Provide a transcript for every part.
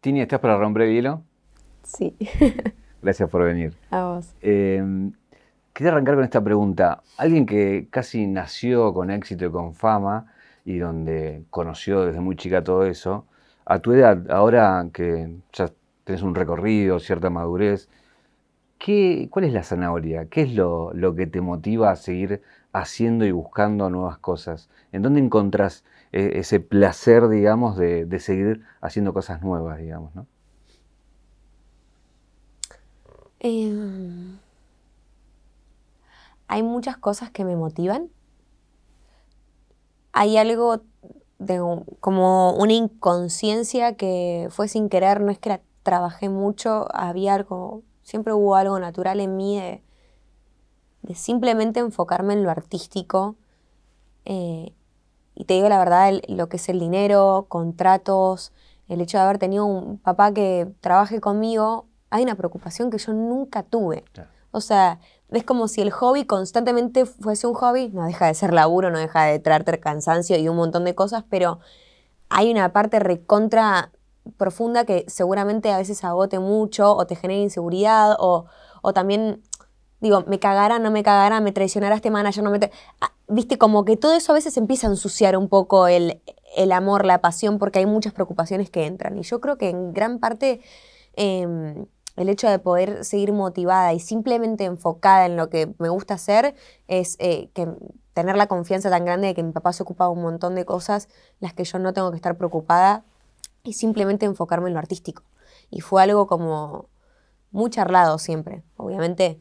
Tini, ¿estás para romper hielo? Sí. Gracias por venir. A vos. Eh, quería arrancar con esta pregunta. Alguien que casi nació con éxito y con fama y donde conoció desde muy chica todo eso, a tu edad, ahora que ya tenés un recorrido, cierta madurez, ¿qué, ¿cuál es la zanahoria? ¿Qué es lo, lo, que te motiva a seguir haciendo y buscando nuevas cosas? ¿En dónde encontrás ese placer, digamos, de, de, seguir haciendo cosas nuevas, digamos, ¿no? Eh, hay muchas cosas que me motivan. Hay algo de como una inconsciencia que fue sin querer, no es que trabajé mucho, había algo, siempre hubo algo natural en mí de, de simplemente enfocarme en lo artístico. Eh, y te digo la verdad, el, lo que es el dinero, contratos, el hecho de haber tenido un papá que trabaje conmigo, hay una preocupación que yo nunca tuve. Claro. O sea, es como si el hobby constantemente fuese un hobby, no deja de ser laburo, no deja de traerte cansancio y un montón de cosas, pero hay una parte recontra profunda que seguramente a veces agote mucho o te genere inseguridad o, o también, digo, me cagará, no me cagará, me traicionará este manager, no me... Viste, como que todo eso a veces empieza a ensuciar un poco el, el amor, la pasión, porque hay muchas preocupaciones que entran. Y yo creo que en gran parte... Eh, el hecho de poder seguir motivada y simplemente enfocada en lo que me gusta hacer es eh, que tener la confianza tan grande de que mi papá se ocupa de un montón de cosas las que yo no tengo que estar preocupada y simplemente enfocarme en lo artístico. Y fue algo como muy charlado siempre. Obviamente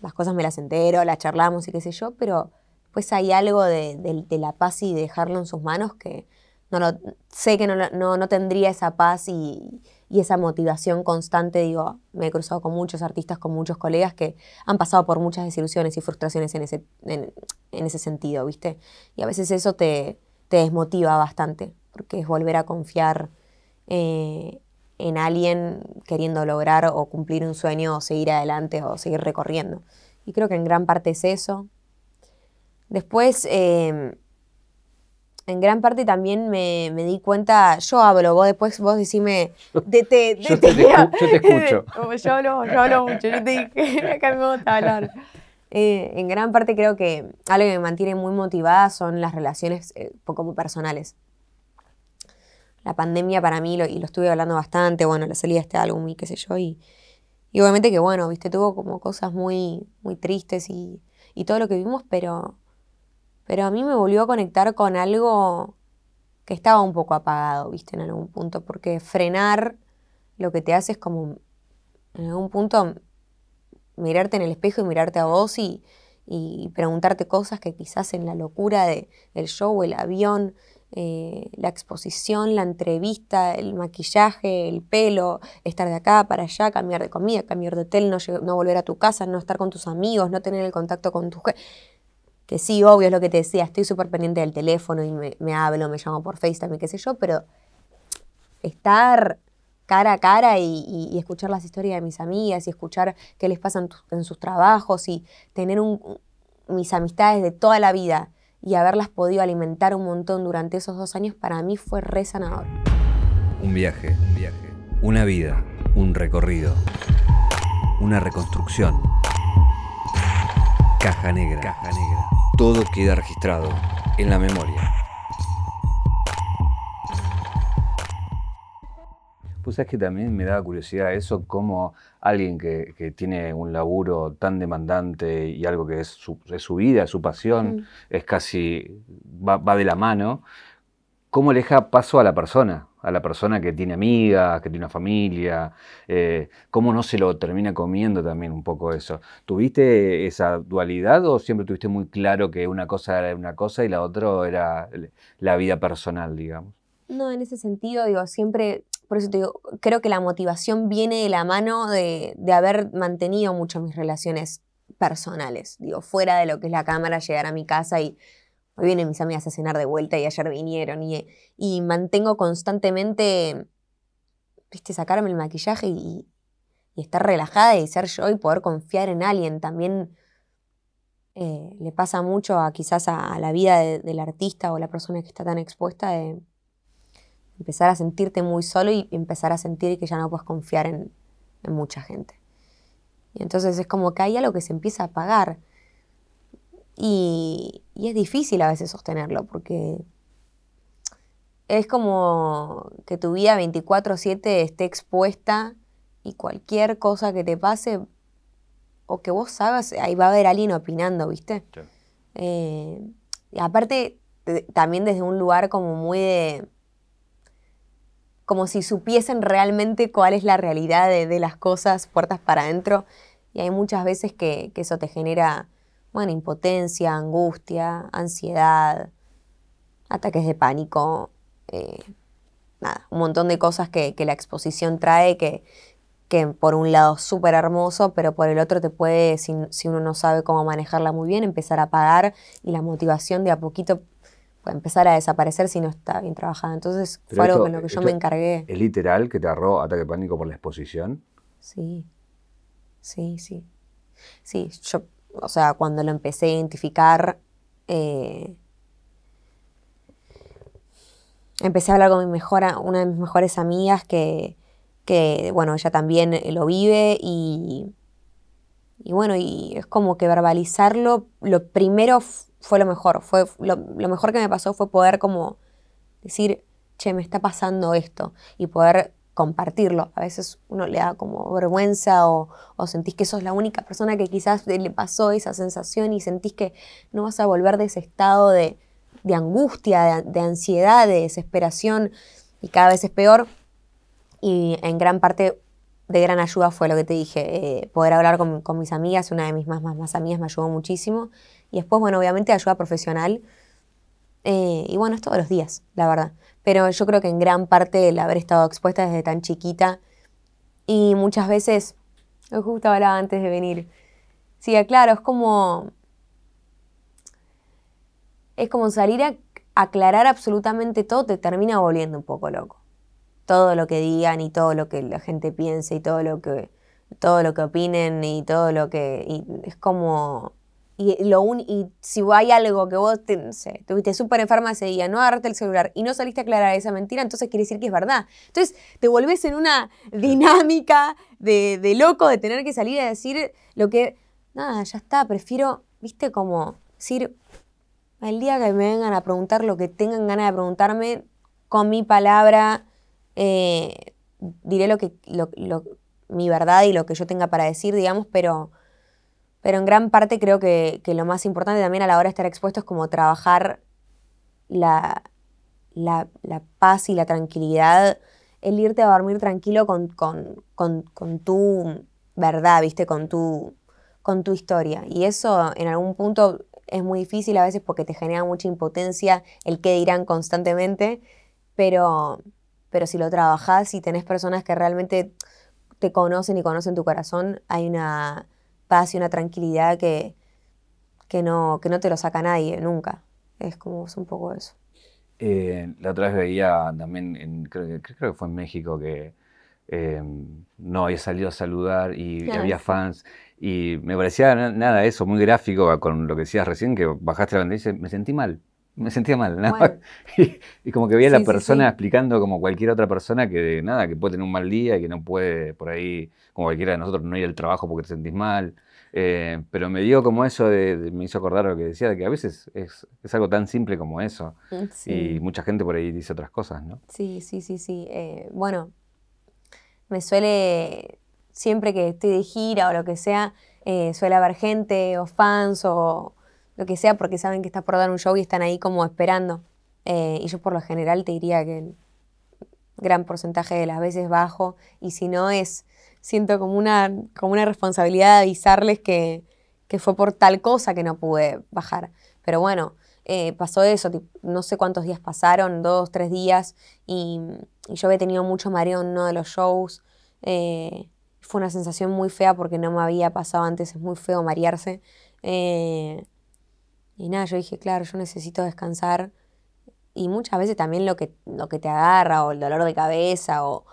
las cosas me las entero, las charlamos y qué sé yo, pero pues hay algo de, de, la paz y de dejarlo en sus manos que no sé que no, no, no tendría esa paz y, esa motivación constante, digo, me he cruzado con muchos artistas, con muchos colegas que han pasado por muchas desilusiones y frustraciones en ese, en ese sentido, ¿viste? Y a veces eso te, te, desmotiva bastante, porque es volver a confiar eh, en alguien queriendo lograr o cumplir un sueño o seguir adelante o seguir recorriendo. Y creo que en gran parte es eso. Después... Eh, en gran parte también me, me, di cuenta, yo hablo, vos después vos decime, de, te, de, yo, te, te, yo, te, escucho. yo, hablo, yo hablo mucho, yo te dije, acá me gusta hablar. Eh, en gran parte creo que algo que me mantiene muy motivada son las relaciones eh, poco personales. La pandemia para mí, lo, y lo estuve hablando bastante, bueno, la salida de este álbum y qué sé yo, y, y obviamente que bueno, viste, tuvo como cosas muy, muy tristes y, y todo lo que vimos, pero pero a mí me volvió a conectar con algo que estaba un poco apagado, viste, en algún punto, porque frenar lo que te hace es como, en algún punto, mirarte en el espejo y mirarte a vos y, y preguntarte cosas que quizás en la locura del de show, el avión, eh, la exposición, la entrevista, el maquillaje, el pelo, estar de acá para allá, cambiar de comida, cambiar de hotel, no, no volver a tu casa, no estar con tus amigos, no tener el contacto con tu que sí, obvio es lo que te decía, estoy súper pendiente del teléfono y me, hablo, me llamo por FaceTime qué sé yo, pero estar cara a cara y, escuchar las historias de mis amigas y escuchar qué les pasa en, sus trabajos y tener mis amistades de toda la vida y haberlas podido alimentar un montón durante esos dos años, para mí fue re sanador. Un viaje, un viaje, una vida, un recorrido, una reconstrucción. Caja negra todo queda registrado en la memoria. Pues es que también me da curiosidad eso, como alguien que, que, tiene un laburo tan demandante y algo que es su, es su vida, su pasión, mm. es casi, va, va, de la mano, ¿cómo le deja paso a la persona? A la persona que tiene amigas, que tiene una familia, eh, ¿cómo no se lo termina comiendo también un poco eso? ¿Tuviste esa dualidad o siempre tuviste muy claro que una cosa era una cosa y la otra era la vida personal, digamos? No, en ese sentido, digo, siempre, por eso te digo, creo que la motivación viene de la mano de, de haber mantenido mucho mis relaciones personales, digo, fuera de lo que es la cámara, llegar a mi casa y Hoy vienen mis amigas a cenar de vuelta y ayer vinieron y, y mantengo constantemente, viste, sacarme el maquillaje y, estar relajada y ser yo y poder confiar en alguien. También eh, le pasa mucho a quizás a, la vida de, del artista o la persona que está tan expuesta de, empezar a sentirte muy solo y empezar a sentir que ya no puedes confiar en, mucha gente. Y entonces es como que hay algo que se empieza a apagar. Y, y es difícil a veces sostenerlo porque es como que tu vida 24/7 esté expuesta y cualquier cosa que te pase o que vos hagas, ahí va a haber alguien opinando, ¿viste? Eh, y aparte, también desde un lugar como muy de... como si supiesen realmente cuál es la realidad de, las cosas puertas para adentro. Y hay muchas veces que, eso te genera, bueno, impotencia, angustia, ansiedad, ataques de pánico, eh, nada, un montón de cosas que, que la exposición trae que, que por un lado es súper hermoso, pero por el otro te puede, si, uno no sabe cómo manejarla muy bien, empezar a apagar y la motivación de a poquito puede empezar a desaparecer si no está bien trabajada. Entonces fue algo con lo que yo me encargué. ¿Es literal que te agarró ataque de pánico por la exposición? Sí, sí, sí. Sí, yo, o sea, cuando lo empecé a identificar, eh, empecé a hablar con mi mejor, una de mis mejores amigas que que bueno, ella también eh, lo vive y, y bueno, y es como que verbalizarlo, lo primero fue lo mejor, fue lo, mejor que me pasó fue poder como decir, che, me está pasando esto y poder compartirlo. A veces uno le da como vergüenza o, sentís que sos la única persona que quizás le pasó esa sensación y sentís que no vas a volver de ese estado de, angustia, de, ansiedad, de desesperación y cada vez es peor y en gran parte de gran ayuda fue lo que te dije, eh, poder hablar con, mis amigas, una de mis más, más amigas me ayudó muchísimo. Y después, bueno, obviamente ayuda profesional. Eh, y bueno, es todos los días, la verdad. Pero yo creo que en gran parte el haber estado expuesta desde tan chiquita y muchas veces, justo hablaba antes de venir, sí, claro, es como, es como salir a aclarar absolutamente todo, te termina volviendo un poco loco todo lo que digan y todo lo que la gente piense y todo lo que todo lo que opinen y todo lo que y es como y lo y si hay algo que vos te, no sé, tuviste súper enferma ese día, no agarraste el celular y no saliste a aclarar esa mentira, entonces quiere decir que es verdad. Entonces te volvés en una dinámica de, de loco de tener que salir a decir lo que, nada, ya está, prefiero, viste, como decir, el día que me vengan a preguntar lo que tengan ganas de preguntarme, con mi palabra, eh, diré lo que, mi verdad y lo que yo tenga para decir, digamos, pero, pero en gran parte creo que, lo más importante también a la hora de estar expuesto es como trabajar la, la, paz y la tranquilidad, el irte a dormir tranquilo con, con, tu verdad, ¿viste? Con tu, con tu historia. Y eso en algún punto es muy difícil a veces porque te genera mucha impotencia el que dirán constantemente, pero, pero si lo trabajas y tenés personas que realmente te conocen y conocen tu corazón, hay una paz y una tranquilidad que, que, no, que no te lo saca nadie nunca. Es como es un poco eso. Eh, la otra vez veía también, en, creo, que fue en México, que eh, no había salido a saludar y, había fans. Y me parecía nada eso, muy gráfico con lo que decías recién, que bajaste la bandera y dices, me sentí mal me sentía mal. Y, como que veía a la persona explicando como cualquier otra persona que nada, que puede tener un mal día y que no puede por ahí, como cualquiera de nosotros, no ir al trabajo porque te sentís mal. Eh, pero me dio como eso, de, me hizo acordar lo que decía, de que a veces es, algo tan simple como eso. Mm, y mucha gente por ahí dice otras cosas, ¿no? Sí, sí, sí, sí. Eh, bueno, me suele, siempre que estoy de gira o lo que sea, eh, suele haber gente o fans o, lo que sea, porque saben que estás por dar un show y están ahí como esperando. Eh, y yo por lo general te diría que el gran porcentaje de las veces bajo, y si no es, siento como una, como una responsabilidad de avisarles que, fue por tal cosa que no pude bajar. Pero bueno, eh, pasó eso, no sé cuántos días pasaron, dos, tres días, y, yo había tenido mucho mareo en uno de los shows. Eh, fue una sensación muy fea porque no me había pasado antes, es muy feo marearse. Y nada, yo dije, claro, yo necesito descansar. Y muchas veces también lo que, lo que te agarra, o el dolor de cabeza, o,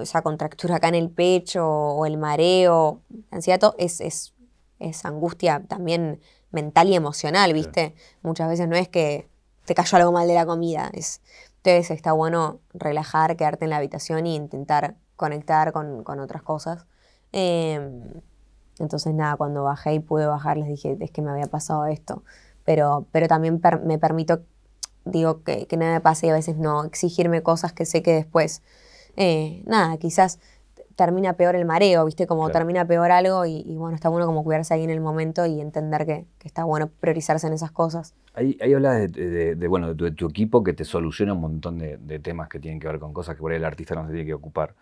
esa contractura acá en el pecho, o el mareo, la ansiedad, es, es, es angustia también mental y emocional, ¿viste? Muchas veces no es que te cayó algo mal de la comida, es Entonces está bueno relajar, quedarte en la habitación y intentar conectar con, otras cosas. Em, entonces nada, cuando bajé y pude bajar les dije, es que me había pasado esto. Pero, pero también me permito, digo, que, que nada me pase y a veces no exigirme cosas que sé que después, eh, nada, quizás termina peor el mareo, ¿viste? Como termina peor algo y, bueno, está bueno como cuidarse ahí en el momento y entender que, está bueno priorizarse en esas cosas. Ahí, ahí hablas de, bueno, de tu, equipo que te soluciona un montón de, temas que tienen que ver con cosas que por ahí el artista no se tiene que ocupar.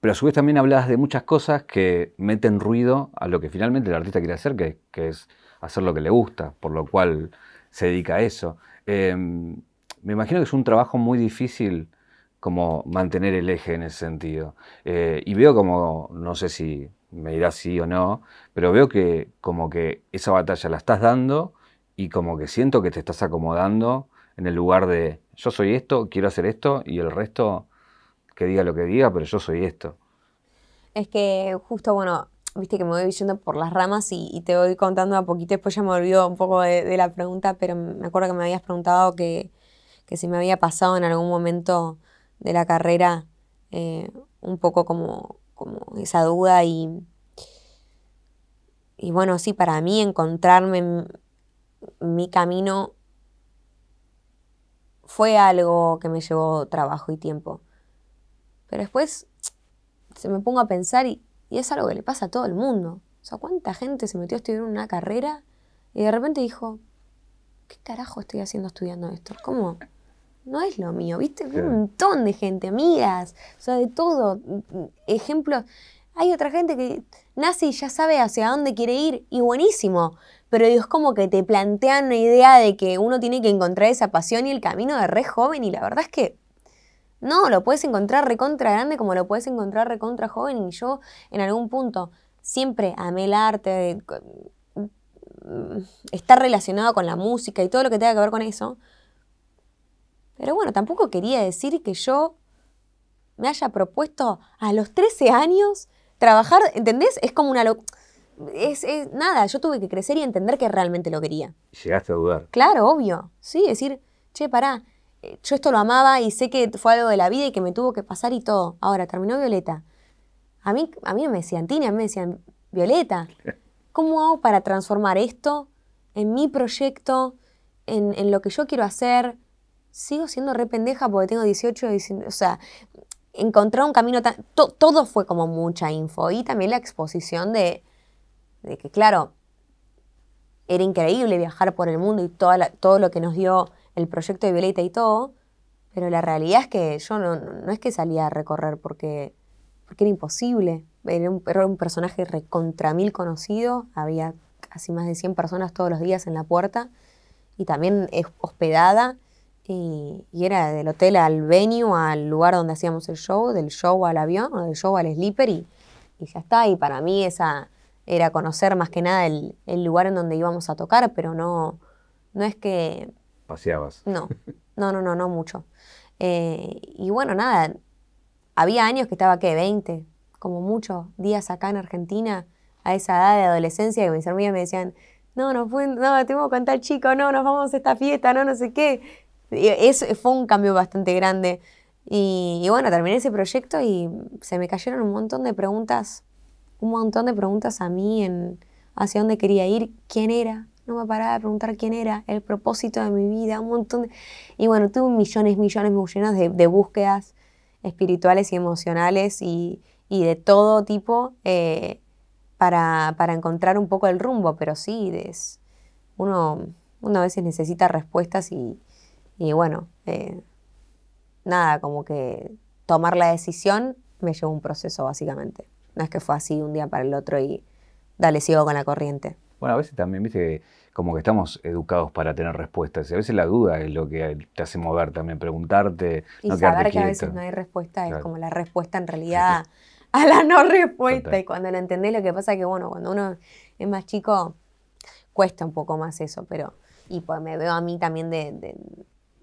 Pero a su vez también hablas de muchas cosas que meten ruido a lo que finalmente el artista quiere hacer, que, que es hacer lo que le gusta, por lo cual se dedica a eso. Em, me imagino que es un trabajo muy difícil como mantener el eje en ese sentido. Eh, y veo como, no sé si me dirás sí o no, pero veo que como que esa batalla la estás dando y como que siento que te estás acomodando en el lugar de yo soy esto, quiero hacer esto y el resto que diga lo que diga, pero yo soy esto. Es que justo, bueno, viste que me voy yendo por las ramas y, te voy contando a poquito, después ya me olvidó un poco de, la pregunta, pero me acuerdo que me habías preguntado que, que si me había pasado en algún momento de la carrera eh, un poco como, como esa duda y, y bueno, sí, para mí encontrarme en mi camino fue algo que me llevó trabajo y tiempo. Pero después se me pongo a pensar y, y, es algo que le pasa a todo el mundo. O sea, ¿cuánta gente se metió a estudiar una carrera y de repente dijo, ¿qué carajo estoy haciendo estudiando esto? ¿Cómo? no es lo mío, ¿viste? Un montón de gente, amigas, o sea, de todo. Ejemplos. Hay otra gente que nace y ya sabe hacia dónde quiere ir y buenísimo. Pero es como que te plantean una idea de que uno tiene que encontrar esa pasión y el camino de re joven y la verdad es que no, lo puedes encontrar recontra grande como lo puedes encontrar recontra joven y yo en algún punto siempre amé el arte, mm, estar relacionado con la música y todo lo que tenga que ver con eso, pero bueno, tampoco quería decir que yo me haya propuesto a los 13 años trabajar, ¿entendés? Es como una... Es, nada, yo tuve que crecer y entender que realmente lo quería. Llegaste a dudar. Claro, obvio. Sí, decir, che, pará, yo esto lo amaba y sé que fue algo de la vida y que me tuvo que pasar y todo. Ahora, terminó Violeta. A mí, a mí me decían Tina, a mí me decían Violeta. ¿Cómo hago para transformar esto en mi proyecto, en, en lo que yo quiero hacer? sigo siendo re pendeja porque tengo 18, o sea, encontrar un camino tan... todo fue como mucha info y también la exposición de, de que, claro, era increíble viajar por el mundo y toda todo lo que nos dio el proyecto de Violeta y todo, pero la realidad es que yo no, no es que salía a recorrer porque, porque era imposible. Era un, era un personaje recontra mil conocido, había casi más de 100 personas todos los días en la puerta y también hospedada y, era del hotel al venue, al lugar donde hacíamos el show, del show al avión, o del show al sleeper, y, ya está. Y para mí esa era conocer más que nada el, lugar en donde íbamos a tocar, pero no, no es que... Paseabas. No, no, no, no, no mucho. Eh, y bueno, nada, había años que estaba, ¿qué? 20, como muchos días acá en Argentina, a esa edad de adolescencia, que mis amigas me decían, no, no, fue, no, tengo que contar chico, no, nos vamos a esta fiesta, no, no sé qué. Es, fue un cambio bastante grande. Y, bueno, terminé ese proyecto y se me cayeron un montón de preguntas, un montón de preguntas a mí en hacia dónde quería ir, quién era. No me paraba de preguntar quién era, el propósito de mi vida, un montón de... Y bueno, tuve millones, millones, millones de, de búsquedas espirituales y emocionales y, de todo tipo eh, para, para, encontrar un poco el rumbo, pero sí, es, uno, uno a veces necesita respuestas y, y bueno, eh, nada, como que tomar la decisión me llevó un proceso básicamente. No es que fue así un día para el otro y dale, sigo con la corriente. Bueno, a veces también, viste, como que estamos educados para tener respuestas. Y a veces la duda es lo que te hace mover también, preguntarte. Y saber que a veces no hay respuesta es como la respuesta en realidad a la no respuesta. Y cuando lo entendés, lo que pasa es que, bueno, cuando uno es más chico, cuesta un poco más eso, pero. Y pues me veo a mí también de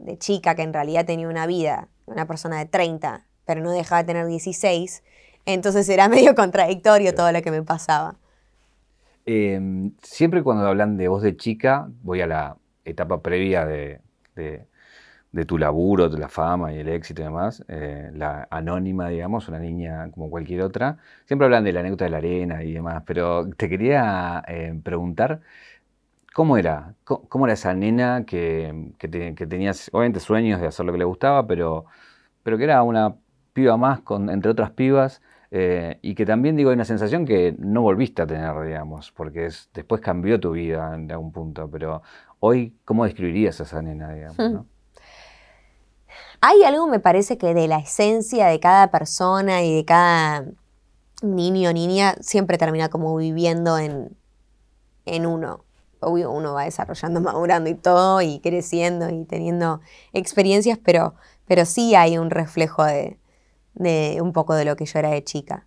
de chica que en realidad tenía una vida, una persona de 30, pero no dejaba de tener 16, entonces era medio contradictorio todo lo que me pasaba. Em, siempre cuando hablan de voz de chica, voy a la etapa previa de, tu laburo, de la fama y el éxito y demás, eh, la anónima, digamos, una niña como cualquier otra, siempre hablan de la anécdota de la arena y demás, pero te quería eh, preguntar, ¿cómo era? ¿Cómo, era esa nena que, que, tenías, obviamente, sueños de hacer lo que le gustaba, pero, pero que era una piba más con, entre otras pibas? Eh, y que también digo, hay una sensación que no volviste a tener, digamos, porque es, después cambió tu vida en algún punto, pero hoy, ¿cómo describirías a esa nena, digamos? ¿no? Hay algo, me parece, que de la esencia de cada persona y de cada niño o niña siempre termina como viviendo en, en uno. Obvio, uno va desarrollando, madurando y todo, y creciendo y teniendo experiencias, pero, pero sí hay un reflejo de, un poco de lo que yo era de chica.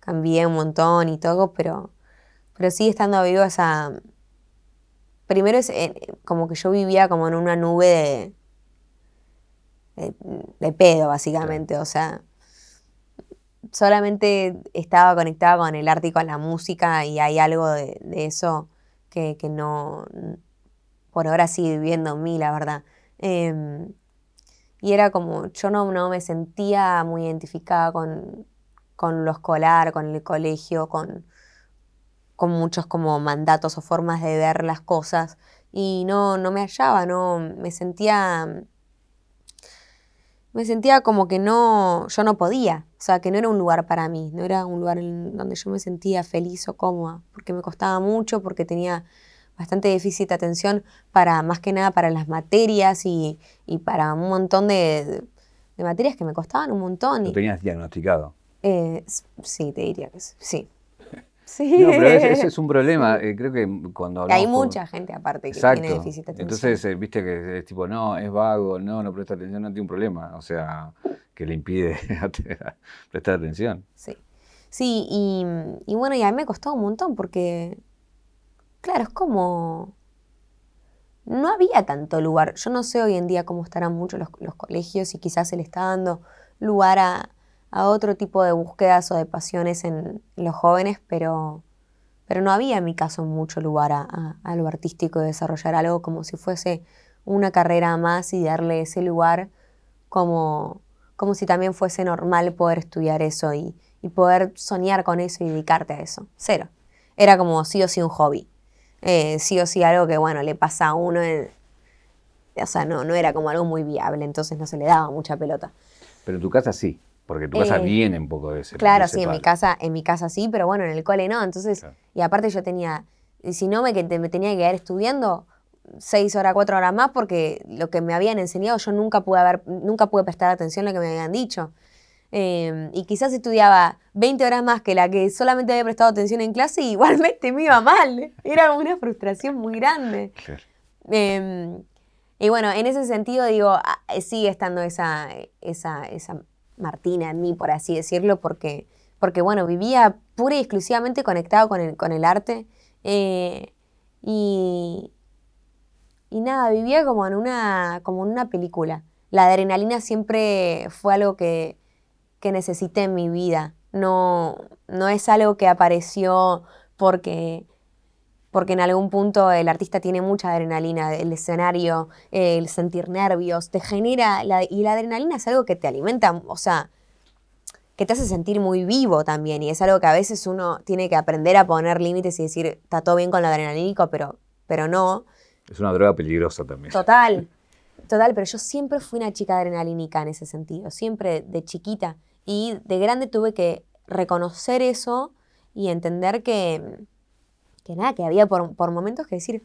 Cambié un montón y todo, pero, pero sigue estando vivo esa... Primero es eh, como que yo vivía como en una nube de de, pedo, básicamente. O sea, solamente estaba conectada con el arte y con la música y hay algo de, eso que, no, por ahora sigue viviendo en mí, la verdad. Em, y era como, yo no, no me sentía muy identificada con, con lo escolar, con el colegio, con, con muchos como mandatos o formas de ver las cosas. Y no, no me hallaba, no, me sentía me sentía como que no, yo no podía, o sea, que no era un lugar para mí, no era un lugar en donde yo me sentía feliz o cómoda, porque me costaba mucho, porque tenía bastante déficit de atención para, más que nada para las materias y, para un montón de, materias que me costaban un montón. ¿Lo tenías diagnosticado? Eh, sí, te diría que sí. Sí. No, pero ese, es un problema. Eh, creo que cuando hablamos Hay mucha gente aparte que tiene déficit de atención. Entonces, eh, viste que es tipo, no, es vago, no, no presta atención, no tiene un problema. O sea, que le impide prestar atención. Sí. Sí, y, y, bueno, y a mí me costó un montón porque, claro, es como. No había tanto lugar. Yo no sé hoy en día cómo estarán muchos los, colegios y quizás se le está dando lugar a, otro tipo de búsquedas o de pasiones en los jóvenes, pero, pero no había en mi caso mucho lugar a, lo artístico de desarrollar algo como si fuese una carrera más y darle ese lugar como, como si también fuese normal poder estudiar eso y, poder soñar con eso y dedicarte a eso. Cero. Era como sí o sí un hobby. Eh, sí o sí algo que, bueno, le pasa a uno. o sea, no, no era como algo muy viable, entonces no se le daba mucha pelota. Pero en tu casa sí. Porque tu casa eh, viene un poco de ese. Claro, sí, en mi casa, en mi casa sí, pero bueno, en el cole no. Entonces, y aparte yo tenía, si no me, me tenía que quedar estudiando seis horas, cuatro horas más, porque lo que me habían enseñado yo nunca pude haber, nunca pude prestar atención a lo que me habían dicho. Em, y quizás estudiaba 20 horas más que la que solamente había prestado atención en clase y igualmente me iba mal. Era una frustración muy grande. Em, y bueno, en ese sentido digo, ah, sigue estando esa, esa, esa Martina en mí, por así decirlo, porque, porque bueno, vivía pura y exclusivamente conectado con el, con el arte. Eh, y, y nada, vivía como en, una, como en una película. La adrenalina siempre fue algo que, que necesité en mi vida. No, no es algo que apareció porque porque en algún punto el artista tiene mucha adrenalina, el escenario, el sentir nervios, te genera, y la adrenalina es algo que te alimenta, o sea, que te hace sentir muy vivo también, y es algo que a veces uno tiene que aprender a poner límites y decir, está todo bien con lo adrenalínico, pero, pero no. Es una droga peligrosa también. Total, total, pero yo siempre fui una chica adrenalínica en ese sentido, siempre de chiquita, y de grande tuve que reconocer eso y entender que que nada, que había por, momentos que decir,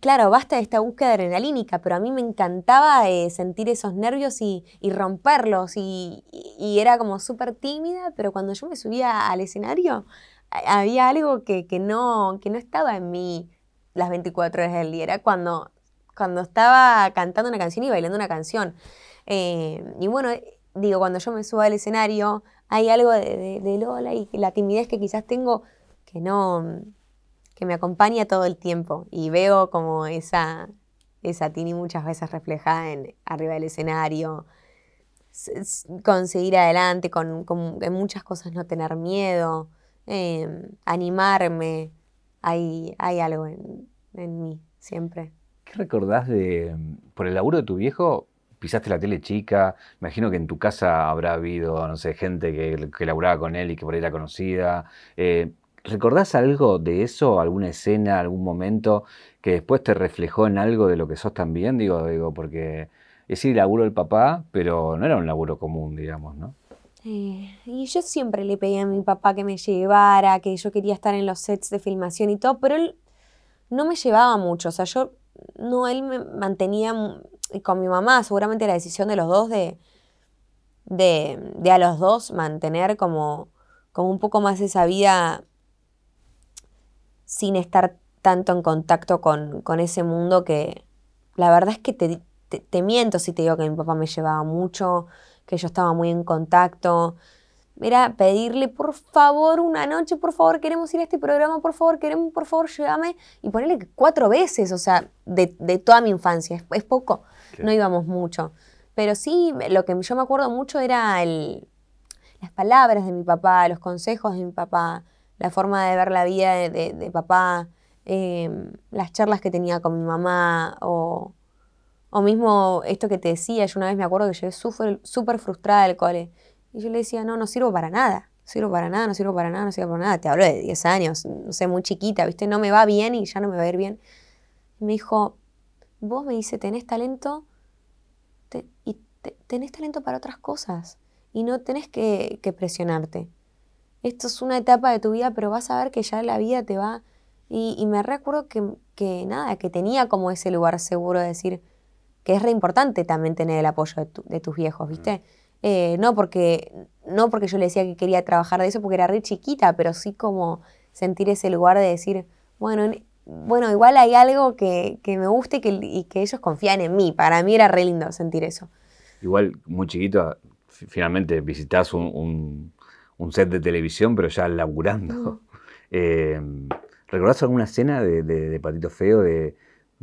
claro, basta de esta búsqueda adrenalínica, pero a mí me encantaba eh, sentir esos nervios y, romperlos y, era como súper tímida, pero cuando yo me subía al escenario había algo que, no, que no estaba en mí las 24 horas del día, era cuando, cuando estaba cantando una canción y bailando una canción. Eh, y bueno, digo, cuando yo me subo al escenario hay algo de, Lola y la timidez que quizás tengo que no que me acompaña todo el tiempo. Y veo como esa, esa Tini muchas veces reflejada en, arriba del escenario, conseguir adelante, con, en muchas cosas no tener miedo, em, animarme, hay, hay algo en, en, mí siempre. ¿Qué recordás de, por el laburo de tu viejo, pisaste la tele chica, imagino que en tu casa habrá habido, no sé, gente que, que laburaba con él y que por ahí era conocida. Eh, ¿Recordás algo de eso, alguna escena, algún momento que después te reflejó en algo de lo que sos también? Digo, digo, porque es el laburo del papá, pero no era un laburo común, digamos, ¿no? Eh, y yo siempre le pedí a mi papá que me llevara, que yo quería estar en los sets de filmación y todo, pero él no me llevaba mucho, o sea, yo, no, él me mantenía, y con mi mamá, seguramente la decisión de los dos de, de, a los dos mantener como, como un poco más esa vida sin estar tanto en contacto con, ese mundo que la verdad es que te, te, miento si te digo que mi papá me llevaba mucho, que yo estaba muy en contacto. Era pedirle, por favor, una noche, por favor, queremos ir a este programa, por favor, queremos, por favor, llévame. Y ponerle cuatro veces, o sea, de, toda mi infancia. Es, poco, no íbamos mucho. Pero sí, lo que yo me acuerdo mucho era el, las palabras de mi papá, los consejos de mi papá, la forma de ver la vida de, papá, em, las charlas que tenía con mi mamá, o, mismo esto que te decía, yo una vez me acuerdo que llegué súper frustrada del cole, y yo le decía, no, no sirvo para nada, no sirvo para nada, no sirvo para nada, no sirvo para nada, te hablo de 10 años, no sé, muy chiquita, ¿viste? No me va bien y ya no me va a ir bien. Y me dijo, vos me dice, tenés talento y tenés talento para otras cosas y no tenés que presionarte esto es una etapa de tu vida, pero vas a ver que ya la vida te va. Y, me recuerdo que, que, nada, que tenía como ese lugar seguro de decir que es re importante también tener el apoyo de, tus viejos, ¿viste? Eh, no, porque, no porque yo le decía que quería trabajar de eso porque era re chiquita, pero sí como sentir ese lugar de decir, bueno, bueno igual hay algo que, me guste y que, y que ellos confían en mí. Para mí era re lindo sentir eso. Igual, muy chiquito, finalmente visitas un un set de televisión, pero ya laburando. Eh, ¿Recordás alguna escena de, Patito Feo, de,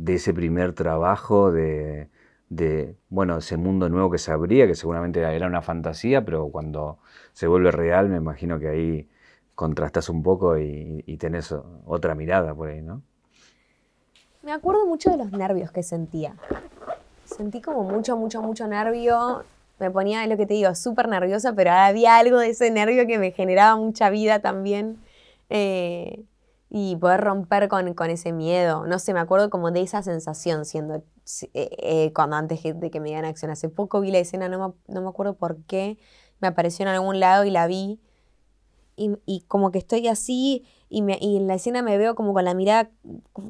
ese primer trabajo, de, bueno, ese mundo nuevo que se abría, que seguramente era una fantasía, pero cuando se vuelve real, me imagino que ahí contrastas un poco y, y tenés otra mirada por ahí, ¿no? Me acuerdo mucho de los nervios que sentía. Sentí como mucho, mucho, mucho nervio me ponía, lo que te digo, súper nerviosa, pero había algo de ese nervio que me generaba mucha vida también. Eh, y poder romper con, ese miedo. No sé, me acuerdo como de esa sensación siendo eh, eh, cuando antes de que me dieran acción. Hace poco vi la escena, no me, acuerdo por qué, me apareció en algún lado y la vi. Y, como que estoy así y, me, y en la escena me veo como con la mirada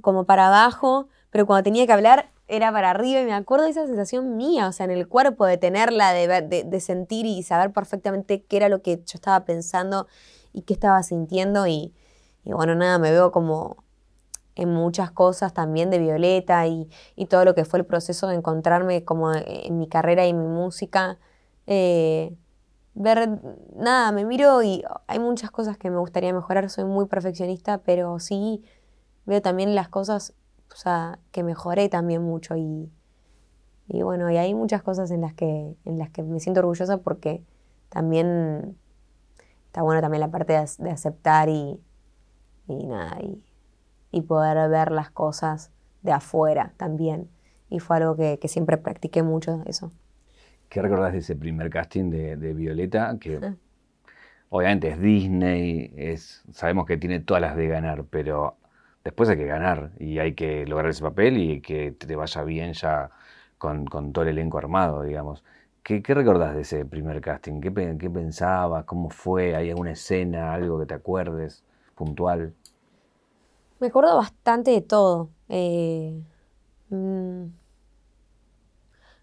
como para abajo, pero cuando tenía que hablar era para arriba y me acuerdo de esa sensación mía, o sea, en el cuerpo, de tenerla, de, de, sentir y saber perfectamente qué era lo que yo estaba pensando y qué estaba sintiendo y, bueno, nada, me veo como en muchas cosas también de Violeta y, todo lo que fue el proceso de encontrarme como en mi carrera y mi música. Eh, ver, nada, me miro y hay muchas cosas que me gustaría mejorar, soy muy perfeccionista, pero sí veo también las cosas o sea, que mejoré también mucho y, y bueno, y hay muchas cosas en las que, en las que me siento orgullosa porque también está bueno también la parte de, aceptar y, y nada, y, poder ver las cosas de afuera también. Y fue algo que, siempre practiqué mucho eso. ¿Qué recordás de ese primer casting de, Violeta? Que obviamente es Disney, es, sabemos que tiene todas las de ganar, pero después hay que ganar y hay que lograr ese papel y que te vaya bien ya con, todo el elenco armado, digamos. ¿Qué, recordás de ese primer casting? ¿Qué, ¿Qué, pensabas? ¿Cómo fue? ¿Hay alguna escena, algo que te acuerdes, puntual? Me acuerdo bastante de todo. Eh, mm,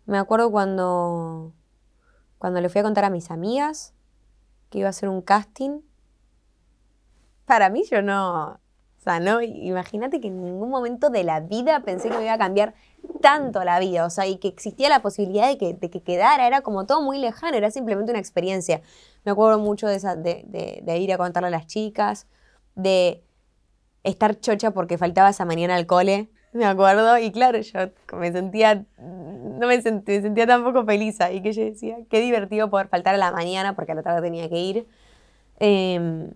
me acuerdo cuando, cuando le fui a contar a mis amigas que iba a hacer un casting. Para mí yo no, sea, ¿no? Imagínate que en ningún momento de la vida pensé que me iba a cambiar tanto la vida, o sea, y que existía la posibilidad de que, que quedara, era como todo muy lejano, era simplemente una experiencia. Me acuerdo mucho de, esa, de, ir a contarle a las chicas, de estar chocha porque faltaba esa mañana al cole, me acuerdo, y claro, yo me sentía, no me, sentía, sentía tampoco feliz y que yo decía, qué divertido poder faltar a la mañana porque a la tarde tenía que ir. Em,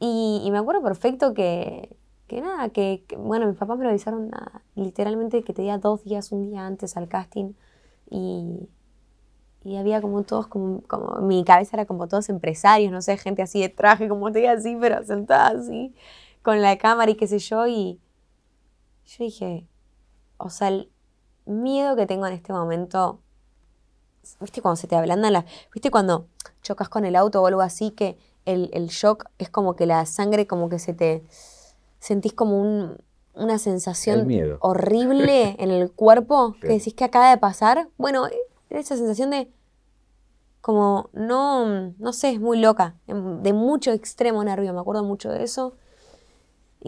y, me acuerdo perfecto que, que nada, que, bueno, mis papás me lo avisaron literalmente que tenía dos días, un día antes al casting. Y, y había como todos, como, como, mi cabeza era como todos empresarios, no sé, gente así de traje, como estoy así, pero sentada así, con la cámara y qué sé yo, y yo dije, o sea, el miedo que tengo en este momento, viste cuando se te ablandan las, viste cuando chocas con el auto o algo así, que el, el shock es como que la sangre como que se te, sentís como un, una sensación horrible en el cuerpo, que decís que acaba de pasar. Bueno, esa sensación de como no, no sé, es muy loca, em, de mucho extremo nervio, me acuerdo mucho de eso.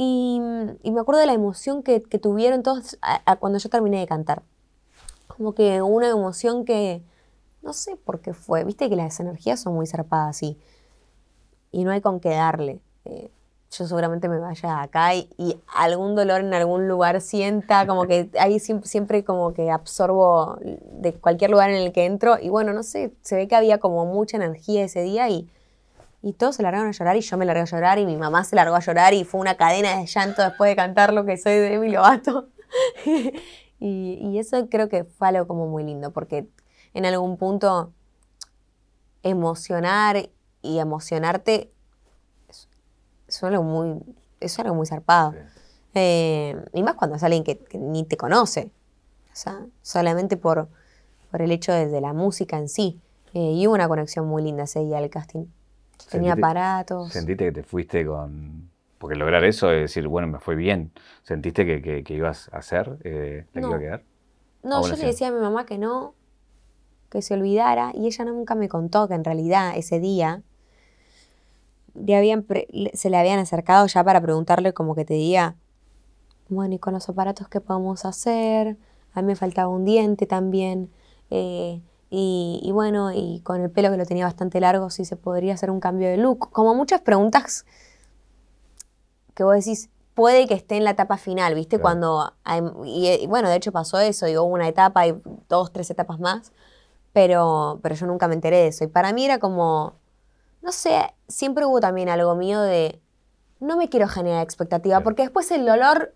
Y, me acuerdo de la emoción que, tuvieron todos cuando yo terminé de cantar. Como que una emoción que, no sé por qué fue, viste que las energías son muy zarpadas y, y no hay con qué darle. Eh, yo seguramente me vaya acá y, algún dolor en algún lugar sienta, como que ahí siempre, como que absorbo de cualquier lugar en el que entro y bueno, no sé, se ve que había como mucha energía ese día y, y todos se largaron a llorar y yo me largué a llorar y mi mamá se largó a llorar y fue una cadena de llanto después de cantar lo que soy de Demi Lovato. y, y eso creo que fue algo como muy lindo porque en algún punto emocionar y emocionarte es algo muy, es algo muy zarpado. Eh, y más cuando es alguien que, ni te conoce. O sea, solamente por, por el hecho de, la música en sí. Eh, y hubo una conexión muy linda ese día del casting. Tenía aparatos. ¿Sentiste que te fuiste con...? Porque lograr eso es decir, bueno, me fue bien. ¿Sentiste que, que, ibas a hacer? Eh, ¿La no. iba a quedar? No, yo le decía a mi mamá que no, que se olvidara. Y ella nunca me contó que en realidad ese día habían se le habían acercado ya para preguntarle como que te diga, bueno, ¿y con los aparatos qué podemos hacer? A mí me faltaba un diente también. Eh, y, bueno, y con el pelo que lo tenía bastante largo, si se podría hacer un cambio de look. Como muchas preguntas que vos decís, puede que esté en la etapa final, ¿viste? Cuando, y, bueno, de hecho pasó eso, y hubo una etapa y dos, tres etapas más, pero, pero yo nunca me enteré de eso. Y para mí era como, no sé, siempre hubo también algo mío de, no me quiero generar expectativa, porque después el dolor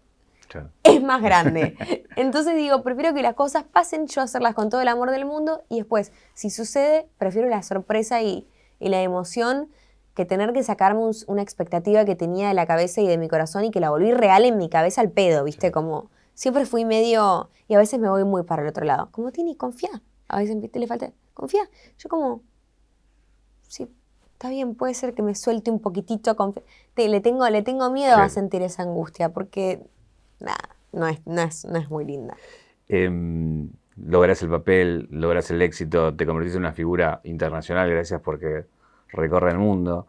es más grande. Entonces digo, prefiero que las cosas pasen, yo hacerlas con todo el amor del mundo y después, si sucede, prefiero la sorpresa y, la emoción que tener que sacarme una expectativa que tenía de la cabeza y de mi corazón y que la volví real en mi cabeza al pedo, ¿viste? Como siempre fui medio, y a veces me voy muy para el otro lado. Como, Tini, confía. A veces le falta, confía. Yo como, sí, está bien, puede ser que me suelte un poquitito, le, tengo, le tengo miedo a sentir esa angustia, porque nada, no es, no es, muy linda. Logras el papel, logras el éxito, te convertiste en una figura internacional, gracias porque recorre el mundo.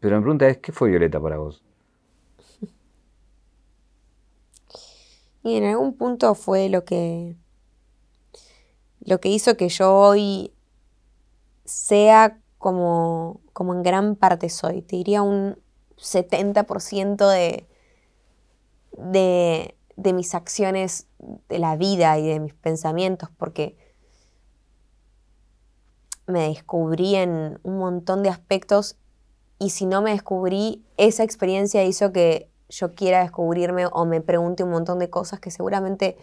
Pero mi pregunta es, ¿qué fue Violeta para vos? Y en algún punto fue lo que lo que hizo que yo hoy sea como, como en gran parte soy. Te diría un 70% de, de, de mis acciones de la vida y de mis pensamientos, porque me descubrí en un montón de aspectos y si no me descubrí, esa experiencia hizo que yo quiera descubrirme o me pregunte un montón de cosas que seguramente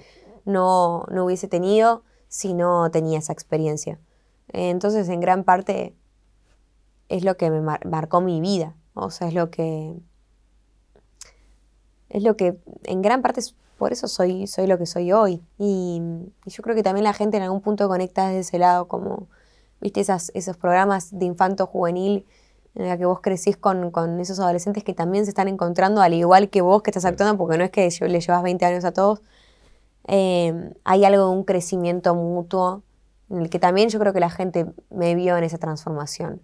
no, no hubiese tenido si no tenía esa experiencia. Entonces, en gran parte, es lo que me marcó mi vida. O sea, es lo que. Es lo que en gran parte por eso soy, soy lo que soy hoy. Y, yo creo que también la gente en algún punto conecta desde ese lado, como, viste, Esas, esos programas de infanto juvenil en la que vos crecís con, esos adolescentes que también se están encontrando, al igual que vos que estás actuando, porque no es que le llevas 20 años a todos. Eh, hay algo de un crecimiento mutuo en el que también yo creo que la gente me vio en esa transformación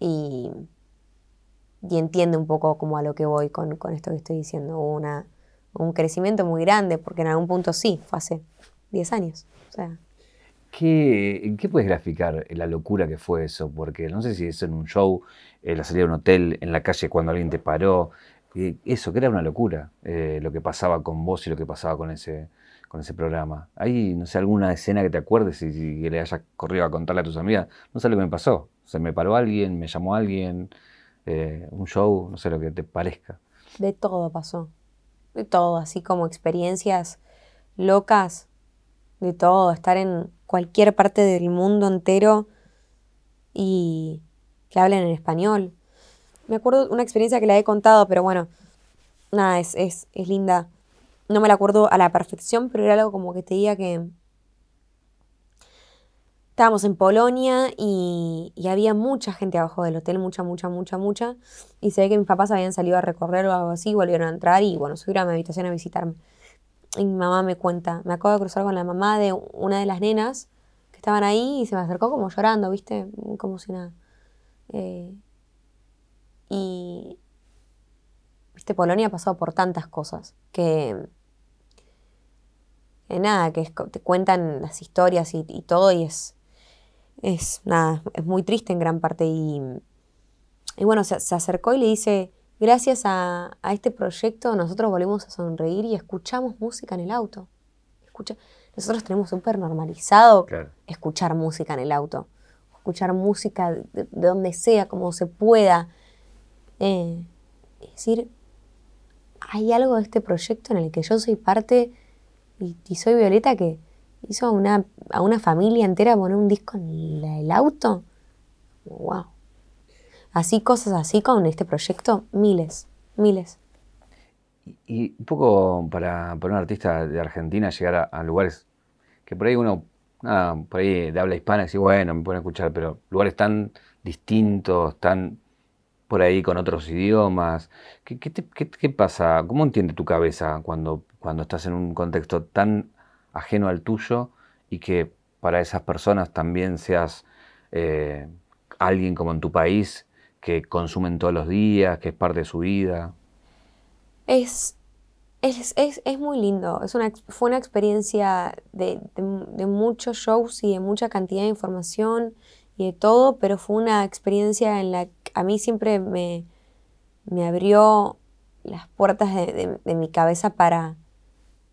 y, y entiende un poco como a lo que voy con, esto que estoy diciendo. una, un crecimiento muy grande, porque en algún punto sí, fue hace 10 años. O sea. ¿Qué, ¿Qué, puedes graficar la locura que fue eso? Porque no sé si es en un show, en la salida de un hotel, en la calle cuando alguien te paró. eso, que era una locura eh, lo que pasaba con vos y lo que pasaba con ese, con ese programa. ¿Hay, no sé, alguna escena que te acuerdes y, que le hayas corrido a contarle a tus amigas? No sé lo que me pasó. Se me paró alguien, me llamó alguien, eh, un show, no sé lo que te parezca. De todo pasó. De todo, así como experiencias locas, de todo. Estar en cualquier parte del mundo entero y que hablen en español. Me acuerdo una experiencia que la he contado, pero bueno, nada, es, es, es linda. No me la acuerdo a la perfección, pero era algo como que te diga que estábamos en Polonia y, había mucha gente abajo del hotel, mucha, mucha, mucha, mucha. Y se ve que mis papás habían salido a recorrer o algo así, volvieron a entrar y bueno, subieron a mi habitación a visitarme. Y mi mamá me cuenta, me acabo de cruzar con la mamá de una de las nenas que estaban ahí y se me acercó como llorando, ¿viste? Como si nada. Eh, y, viste, Polonia ha pasado por tantas cosas que, nada, que te cuentan las historias y, todo y es, es, nada, es muy triste en gran parte. Y, y bueno, se, acercó y le dice, gracias a, este proyecto nosotros volvemos a sonreír y escuchamos música en el auto. Escucha, nosotros tenemos súper normalizado escuchar música en el auto, escuchar música de donde sea, como se pueda. Eh, es decir, hay algo de este proyecto en el que yo soy parte y, soy Violeta que hizo a una, a una familia entera poner un disco en el auto. ¡Wow! Así, cosas así con este proyecto, miles, miles. Y, un poco para, para, un artista de Argentina llegar a, lugares que por ahí uno, nada, por ahí de habla hispana, dice, bueno, me pueden escuchar, pero lugares tan distintos, tan por ahí con otros idiomas. ¿Qué, qué, pasa? ¿Cómo entiende tu cabeza cuando, cuando estás en un contexto tan ajeno al tuyo y que para esas personas también seas eh, alguien como en tu país que consumen todos los días, que es parte de su vida? Es, es, es, muy lindo. Es una, fue una experiencia de, de muchos shows y de mucha cantidad de información y de todo, pero fue una experiencia en la que a mí siempre me, me abrió las puertas de, mi cabeza para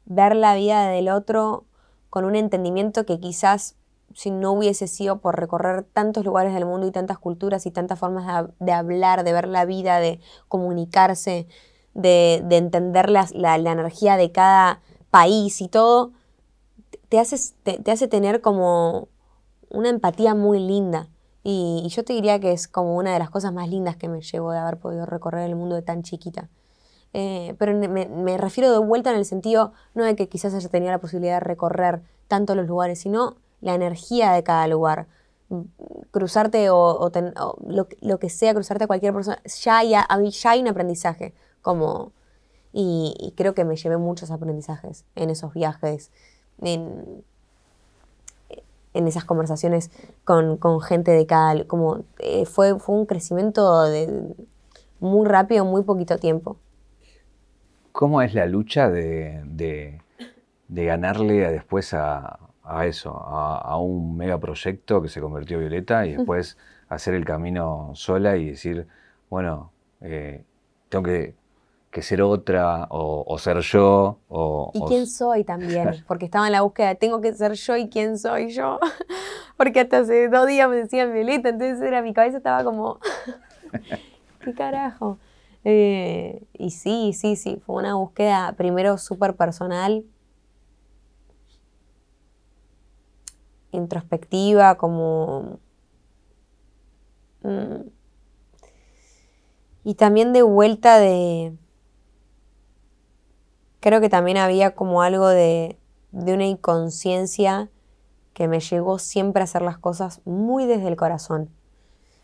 ver la vida del otro con un entendimiento que quizás si no hubiese sido por recorrer tantos lugares del mundo y tantas culturas y tantas formas de, hablar, de ver la vida, de comunicarse, de, entender la, energía de cada país y todo, te, te hace tener como una empatía muy linda. Y, yo te diría que es como una de las cosas más lindas que me llevo de haber podido recorrer el mundo de tan chiquita. Eh, pero me, refiero de vuelta en el sentido, no de que quizás haya tenido la posibilidad de recorrer tanto los lugares, sino la energía de cada lugar. Cruzarte o, lo, que sea, cruzarte a cualquier persona, ya hay, ya hay un aprendizaje. Como, y, y, creo que me llevé muchos aprendizajes en esos viajes. En, en esas conversaciones con, gente de cada... Como, eh, fue, fue un crecimiento de, muy rápido, muy poquito tiempo. ¿Cómo es la lucha de, ganarle después a, eso, a, un megaproyecto que se convirtió en Violeta y después hacer el camino sola y decir, bueno, eh, tengo que que ser otra o, ser yo. O, y quién soy también, porque estaba en la búsqueda, tengo que ser yo y quién soy yo, porque hasta hace dos días me decían Violeta, entonces era mi cabeza estaba como, ¿qué carajo? Eh, y sí, sí, sí, fue una búsqueda primero súper personal, introspectiva, como... Mm, y también de vuelta de, creo que también había como algo de, una inconsciencia que me llegó siempre a hacer las cosas muy desde el corazón.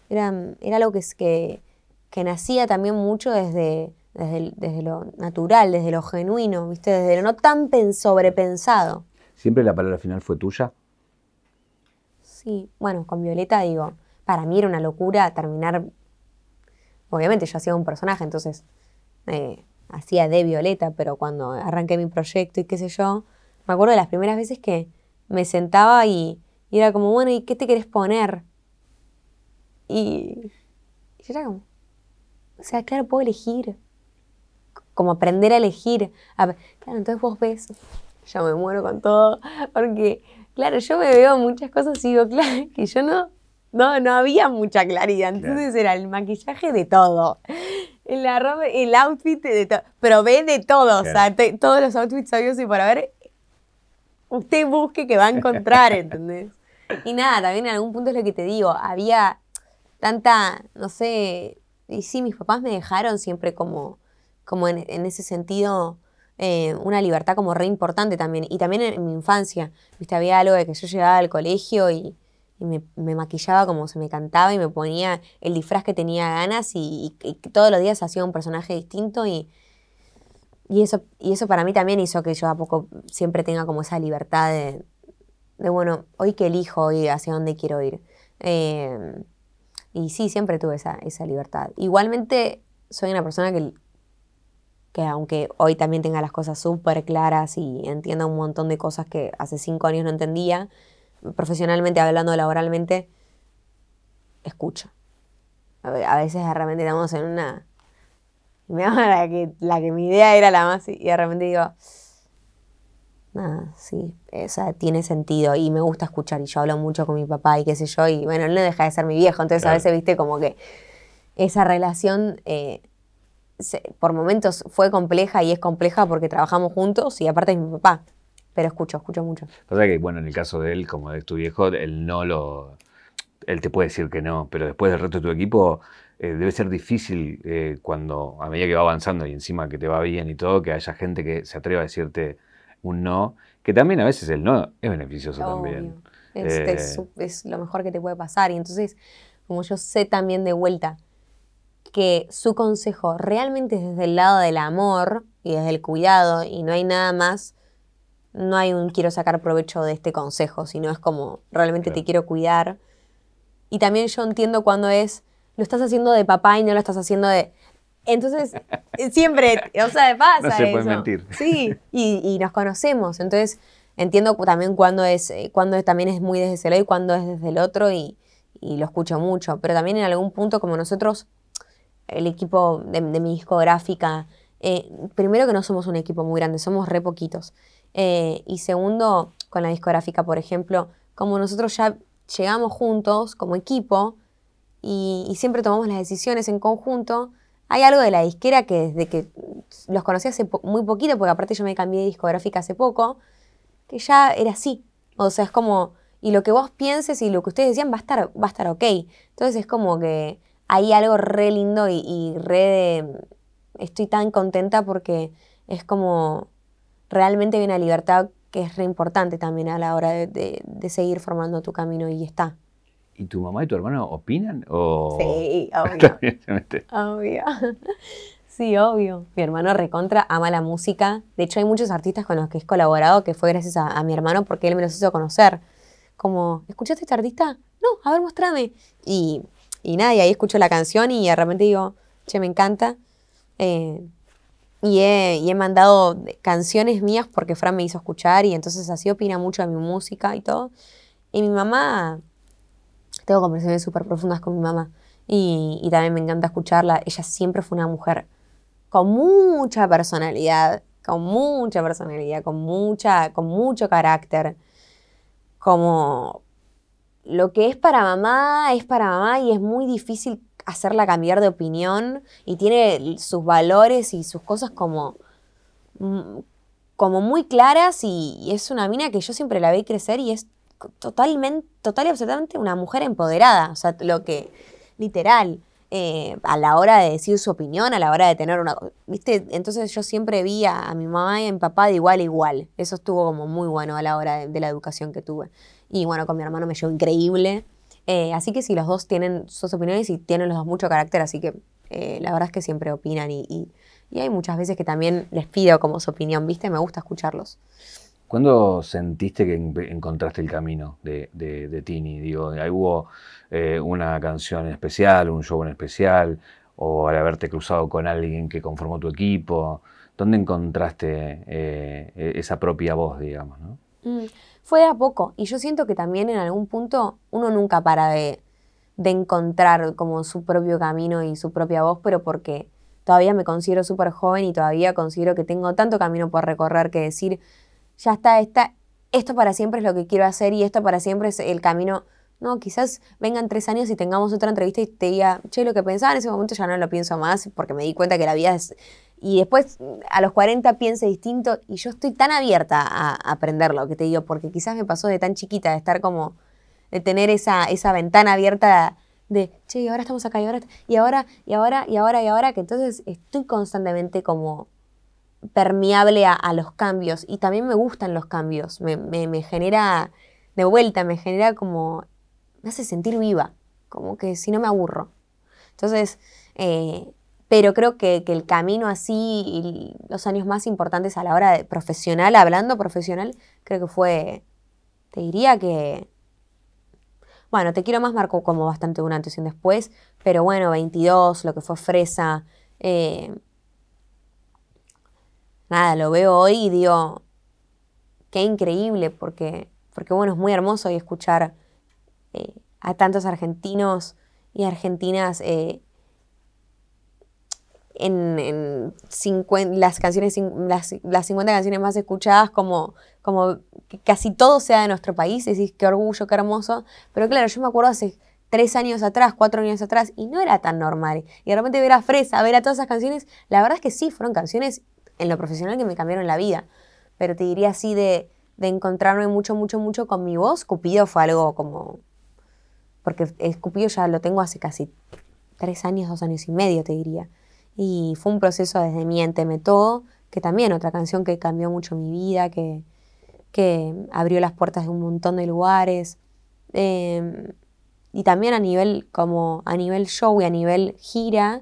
Era, era algo que, que, que nacía también mucho desde, desde, lo natural, desde lo genuino, ¿viste? desde lo no tan sobrepensado. ¿Siempre la palabra final fue tuya? Sí, bueno, con Violeta digo, para mí era una locura terminar, obviamente yo hacía un personaje, entonces eh, hacía de Violeta, pero cuando arranqué mi proyecto y qué sé yo, me acuerdo de las primeras veces que me sentaba y, era como, bueno, ¿y qué te querés poner? Y, yo era como, o sea, claro, puedo elegir, como aprender a elegir. claro, entonces vos ves, yo me muero con todo, porque, claro, yo me veo muchas cosas y digo, claro, que yo no, no, no había mucha claridad, entonces era el maquillaje de todo el, el outfit de todo. Probé de todo, o sea, todos los outfits sabios y para ver. usted busque que va a encontrar, ¿entendés? Y nada, también en algún punto es lo que te digo, había tanta, no sé, y sí, mis papás me dejaron siempre como, como en, ese sentido eh, una libertad como re importante también. Y también en, mi infancia, viste, había algo de que yo llegaba al colegio y, me, maquillaba como se me cantaba y me ponía el disfraz que tenía ganas y, todos los días hacía un personaje distinto y, y, eso, y eso para mí también hizo que yo a poco siempre tenga como esa libertad de, de bueno, hoy que elijo, hoy hacia dónde quiero ir. Eh, y sí, siempre tuve esa, esa libertad. Igualmente soy una persona que, que aunque hoy también tenga las cosas súper claras y entienda un montón de cosas que hace cinco años no entendía, profesionalmente hablando, laboralmente, escucho. A veces de repente estamos en una... Me la que, la que mi idea era la más y de repente digo, nada, sí, o sea, tiene sentido y me gusta escuchar y yo hablo mucho con mi papá y qué sé yo, y bueno, él no deja de ser mi viejo, entonces a veces, viste, como que esa relación eh, por momentos fue compleja y es compleja porque trabajamos juntos y aparte es mi papá, pero escucho, escucho mucho. Pasa que, bueno, en el caso de él, como de tu viejo, él no lo... Él te puede decir que no, pero después del resto de tu equipo eh, debe ser difícil eh, cuando, a medida que va avanzando y encima que te va bien y todo, que haya gente que se atreva a decirte un no, que también a veces el no es beneficioso también. Eh, es, lo mejor que te puede pasar. Y entonces, como yo sé también de vuelta que su consejo realmente es desde el lado del amor y desde el cuidado y no hay nada más, no hay un quiero sacar provecho de este consejo, sino es como realmente te quiero cuidar. Y también yo entiendo cuando es, lo estás haciendo de papá y no lo estás haciendo de, entonces, eh, siempre, o sea, pasa. No se puede mentir. Sí, y, nos conocemos. Entonces, entiendo también cuando es, eh, cuando también es muy desde ese lado y cuando es desde el otro y, lo escucho mucho. Pero también en algún punto, como nosotros, el equipo de, mi discográfica, eh, primero que no somos un equipo muy grande, somos re poquitos. y segundo, con la discográfica, por ejemplo, como nosotros ya llegamos juntos como equipo y, y siempre tomamos las decisiones en conjunto, hay algo de la disquera que desde que los conocí hace muy poquito, porque aparte yo me cambié de discográfica hace poco, que ya era así. O sea, es como, y lo que vos pienses y lo que ustedes decían va a estar, va a estar ok. Entonces es como que hay algo re lindo y, re de, estoy tan contenta porque es como realmente hay una libertad que es re importante también a la hora de seguir formando tu camino y está. ¿Y tu mamá y tu hermano opinan? O... Sí, obvio. obvio. Sí, obvio. Mi hermano recontra ama la música. De hecho, hay muchos artistas con los que he colaborado que fue gracias a, mi hermano porque él me los hizo conocer. Como, ¿escuchaste a este artista? No, a ver, mostrame. Y, y nada, y ahí escucho la canción y de repente digo, che, me encanta. Eh, y, he, y he mandado canciones mías porque Fran me hizo escuchar y entonces así opina mucho de mi música y todo. Y mi mamá tengo conversaciones súper profundas con mi mamá y, también me encanta escucharla. Ella siempre fue una mujer con mucha personalidad, con mucha personalidad, con, mucha, con mucho carácter. Como lo que es para mamá es para mamá y es muy difícil hacerla cambiar de opinión y tiene sus valores y sus cosas como, mm, como muy claras y, y es una mina que yo siempre la vi crecer y es totalmente, total y absolutamente una mujer empoderada, o sea, lo que, literal, eh, a la hora de decir su opinión, a la hora de tener una, ¿viste? Entonces yo siempre vi a, mi mamá y a mi papá de igual a igual, eso estuvo como muy bueno a la hora de, la educación que tuve. Y bueno, con mi hermano me llevó increíble, eh, así que sí, los dos tienen sus opiniones y tienen los dos mucho carácter, así que eh, la verdad es que siempre opinan y, y, y hay muchas veces que también les pido como su opinión, ¿viste? Me gusta escucharlos. ¿Cuándo sentiste que encontraste el camino de, Tini? Digo, ¿hubo eh, una canción especial, un show en especial, o al haberte cruzado con alguien que conformó tu equipo? ¿Dónde encontraste eh, e-, esa propia voz, digamos? Mm, fue de a poco, y yo siento que también en algún punto uno nunca para de, de encontrar como su propio camino y su propia voz, pero porque todavía me considero súper joven y todavía considero que tengo tanto camino por recorrer que decir ya está, está, esto para siempre es lo que quiero hacer y esto para siempre es el camino. No, quizás vengan tres años y tengamos otra entrevista y te diga, che, lo que pensaba en ese momento ya no lo pienso más porque me di cuenta que la vida es... Y después a los 40 piense distinto y yo estoy tan abierta a aprender lo que te digo, porque quizás me pasó de tan chiquita, de estar como, de tener esa, esa ventana abierta de, che, y ahora estamos acá, y ahora, y ahora, y ahora, y ahora, y ahora, que entonces estoy constantemente como permeable a, los cambios y también me gustan los cambios, me, me genera, de vuelta, me genera como me hace sentir viva, como que si no me aburro. Entonces, eh, pero creo que, el camino así y los años más importantes a la hora de profesional, hablando profesional, creo que fue, te diría que, bueno, te quiero más marcó como bastante un antes y un después, pero bueno, 22, lo que fue Fresa, eh, nada, lo veo hoy y digo, qué increíble, porque, porque bueno, es muy hermoso y escuchar eh, a tantos argentinos y argentinas eh, en, las canciones las, 50 canciones más escuchadas como, como casi todo sea de nuestro país, decís qué orgullo, qué hermoso, pero claro, yo me acuerdo hace tres años atrás, cuatro años atrás, y no era tan normal. Y de repente ver a Fresa, ver a todas esas canciones, la verdad es que sí, fueron canciones en lo profesional que me cambiaron la vida. Pero te diría así de, de encontrarme mucho, mucho, mucho con mi voz, Cupido fue algo como porque Escupido ya lo tengo hace casi tres años, dos años y medio, te diría. Y fue un proceso desde Miénteme Todo, que también otra canción que cambió mucho mi vida, que, que abrió las puertas de un montón de lugares. Em, y también a nivel, como a nivel show y a nivel gira,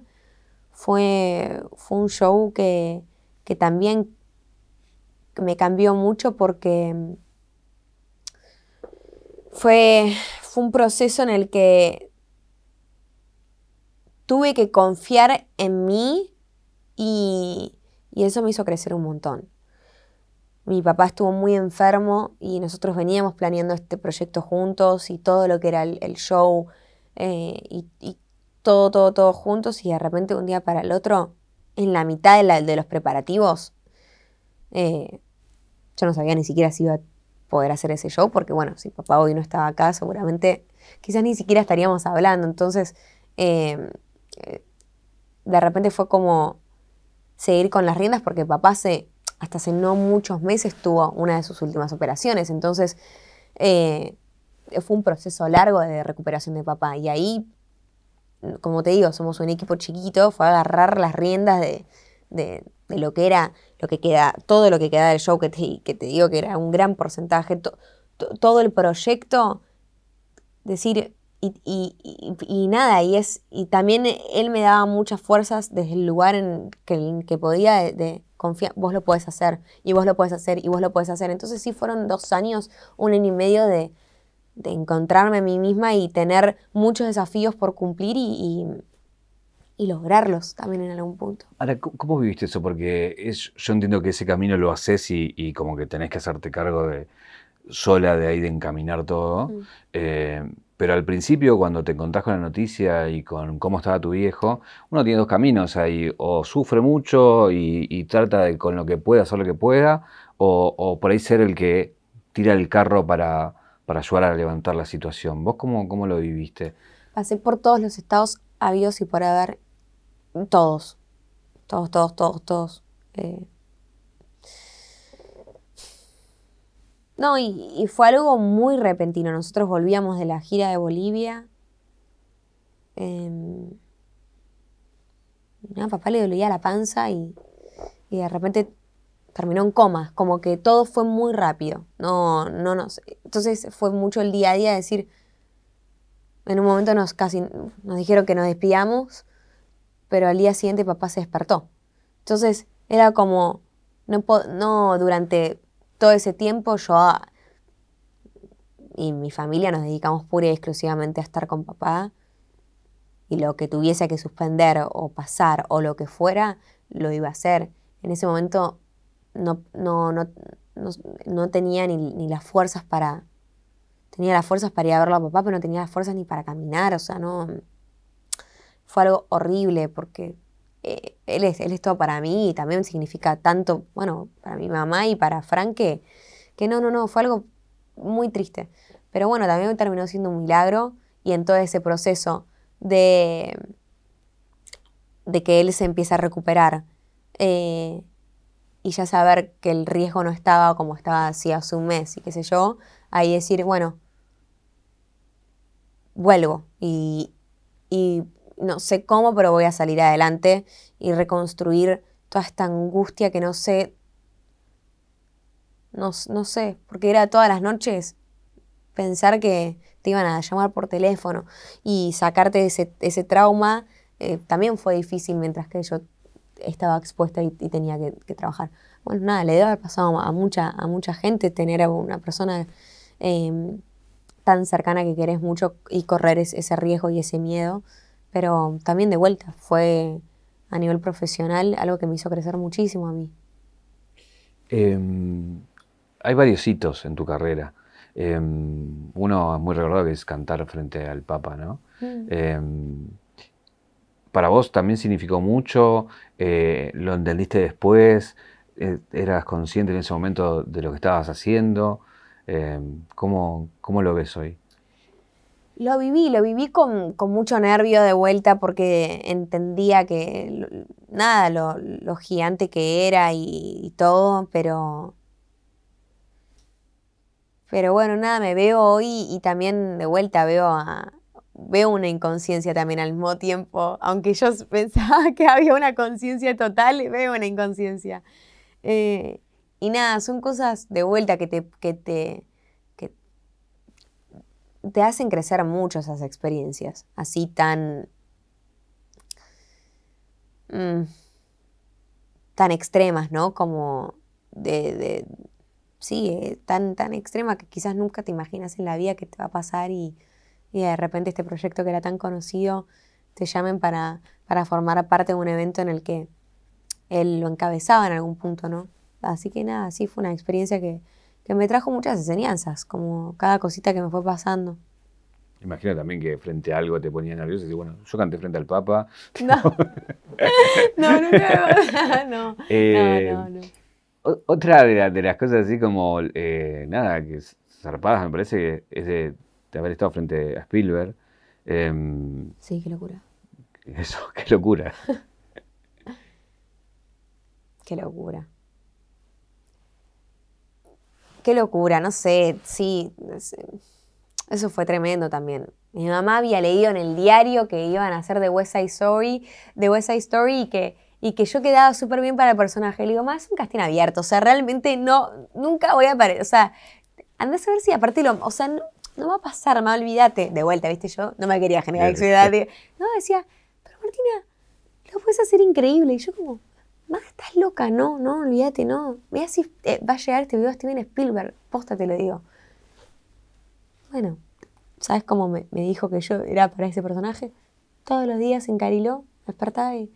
fue, fue un show que, que también me cambió mucho porque fue, fue un proceso en el que tuve que confiar en mí y, eso me hizo crecer un montón. Mi papá estuvo muy enfermo y nosotros veníamos planeando este proyecto juntos y todo lo que era el, show eh, y, todo, todo, todo juntos y de repente un día para el otro, en la mitad de, los preparativos, eh, yo no sabía ni siquiera si iba a poder hacer ese show, porque bueno, si papá hoy no estaba acá, seguramente quizás ni siquiera estaríamos hablando. Entonces, eh, de repente fue como seguir con las riendas, porque papá se, hasta hace no muchos meses tuvo una de sus últimas operaciones. Entonces, eh, fue un proceso largo de recuperación de papá. Y ahí, como te digo, somos un equipo chiquito, fue agarrar las riendas de de lo que era, lo que queda, todo lo que queda del show, que te, que te digo que era un gran porcentaje, todo el proyecto, decir, y, nada, y es, y también él me daba muchas fuerzas desde el lugar en que, que podía de, confiar, vos lo puedes hacer, y vos lo puedes hacer, y vos lo puedes hacer. Entonces sí fueron dos años, un año y medio de, encontrarme a mí misma y tener muchos desafíos por cumplir y y lograrlos también en algún punto. Ahora, ¿cómo viviste eso? Porque es, yo entiendo que ese camino lo haces y, como que tenés que hacerte cargo de sola de ahí de encaminar todo. Mm. Eh, pero al principio, cuando te encontrás con la noticia y con cómo estaba tu viejo, uno tiene dos caminos ahí. O sufre mucho y, trata de con lo que pueda hacer lo que pueda, o, por ahí ser el que tira el carro para, para ayudar a levantar la situación. ¿Vos cómo, cómo lo viviste? Pasé por todos los estados habidos y por haber todos, todos, todos, todos, todos. Eh. No, y, fue algo muy repentino. Nosotros volvíamos de la gira de Bolivia. Eh, a papá le dolía la panza y, y, de repente terminó en coma. Como que todo fue muy rápido. No, no. Entonces fue mucho el día a día decir. En un momento nos casi nos dijeron que nos despidamos pero al día siguiente papá se despertó. Entonces era como, no, no durante todo ese tiempo yo y mi familia nos dedicamos pura y exclusivamente a estar con papá y lo que tuviese que suspender o pasar o lo que fuera, lo iba a hacer. En ese momento no, no, no, no, tenía ni, ni, las fuerzas para... Tenía las fuerzas para ir a verlo a papá, pero no tenía las fuerzas ni para caminar, o sea, no fue algo horrible porque eh, él, es, él es todo para mí y también significa tanto, bueno, para mi mamá y para Frank que, que no, no, no, fue algo muy triste. Pero bueno, también terminó siendo un milagro y en todo ese proceso de, de que él se empieza a recuperar eh, y ya saber que el riesgo no estaba como estaba así hace un mes y qué sé yo, ahí decir, bueno, vuelvo y, y no sé cómo, pero voy a salir adelante y reconstruir toda esta angustia que no sé, no, no sé, porque era todas las noches pensar que te iban a llamar por teléfono y sacarte ese, ese trauma eh, también fue difícil mientras que yo estaba expuesta y, tenía que, trabajar. Bueno, nada, le debe haber pasado a mucha, a mucha gente tener a una persona em, tan cercana que querés mucho y correr ese riesgo y ese miedo, pero también de vuelta fue a nivel profesional algo que me hizo crecer muchísimo a mí. Em, hay varios hitos en tu carrera. Em, uno es muy recordado que es cantar frente al Papa, ¿no? Mm para vos también significó mucho, eh, lo entendiste después, eh, eras consciente en ese momento de lo que estabas haciendo. Eh, ¿cómo, lo ves hoy? Lo viví, lo viví con, mucho nervio de vuelta porque entendía que nada, lo, gigante que era y, todo, pero... Pero bueno, nada, me veo hoy y también de vuelta veo a, veo una inconsciencia también al mismo tiempo. Aunque yo pensaba que había una conciencia total, veo una inconsciencia. Eh, y nada, son cosas de vuelta que te, que te, te hacen crecer mucho esas experiencias, así tan... Mm, tan extremas, ¿no? Como de, de sí, eh, tan, tan extrema que quizás nunca te imaginas en la vida que te va a pasar y, y de repente este proyecto que era tan conocido te llamen para, para formar parte de un evento en el que él lo encabezaba en algún punto, ¿no? Así que nada, sí fue una experiencia que, me trajo muchas enseñanzas, como cada cosita que me fue pasando. Imagino también que frente a algo te ponía nervioso y decís, bueno, yo canté frente al Papa. No, no, nunca, no, eh, no, no, no. Otra de, las cosas así como, eh, nada, que zarpadas me parece que es de de haber estado frente a Spielberg. Em, sí, qué locura. Eso, qué locura. qué locura. Qué locura, no sé, sí, eso fue tremendo también. Mi mamá había leído en el diario que iban a hacer de West Side Story, de West Side Story y que, y que yo quedaba súper bien para el personaje. Le digo, más es un casting abierto, o sea, realmente no, nunca voy a aparecer, o sea, andás a ver si aparte lo, o sea, no, no va a pasar, más olvídate. De vuelta, ¿viste? Yo no me quería generar ansiedad. No, decía, pero Martina, lo puedes hacer increíble. Y yo como, más estás loca, no, no, olvídate, no. Mira si eh, va a llegar este video a Steven Spielberg. Posta te lo digo. Bueno, ¿sabes cómo me, dijo que yo era para ese personaje? Todos los días en Cariló, despertaba y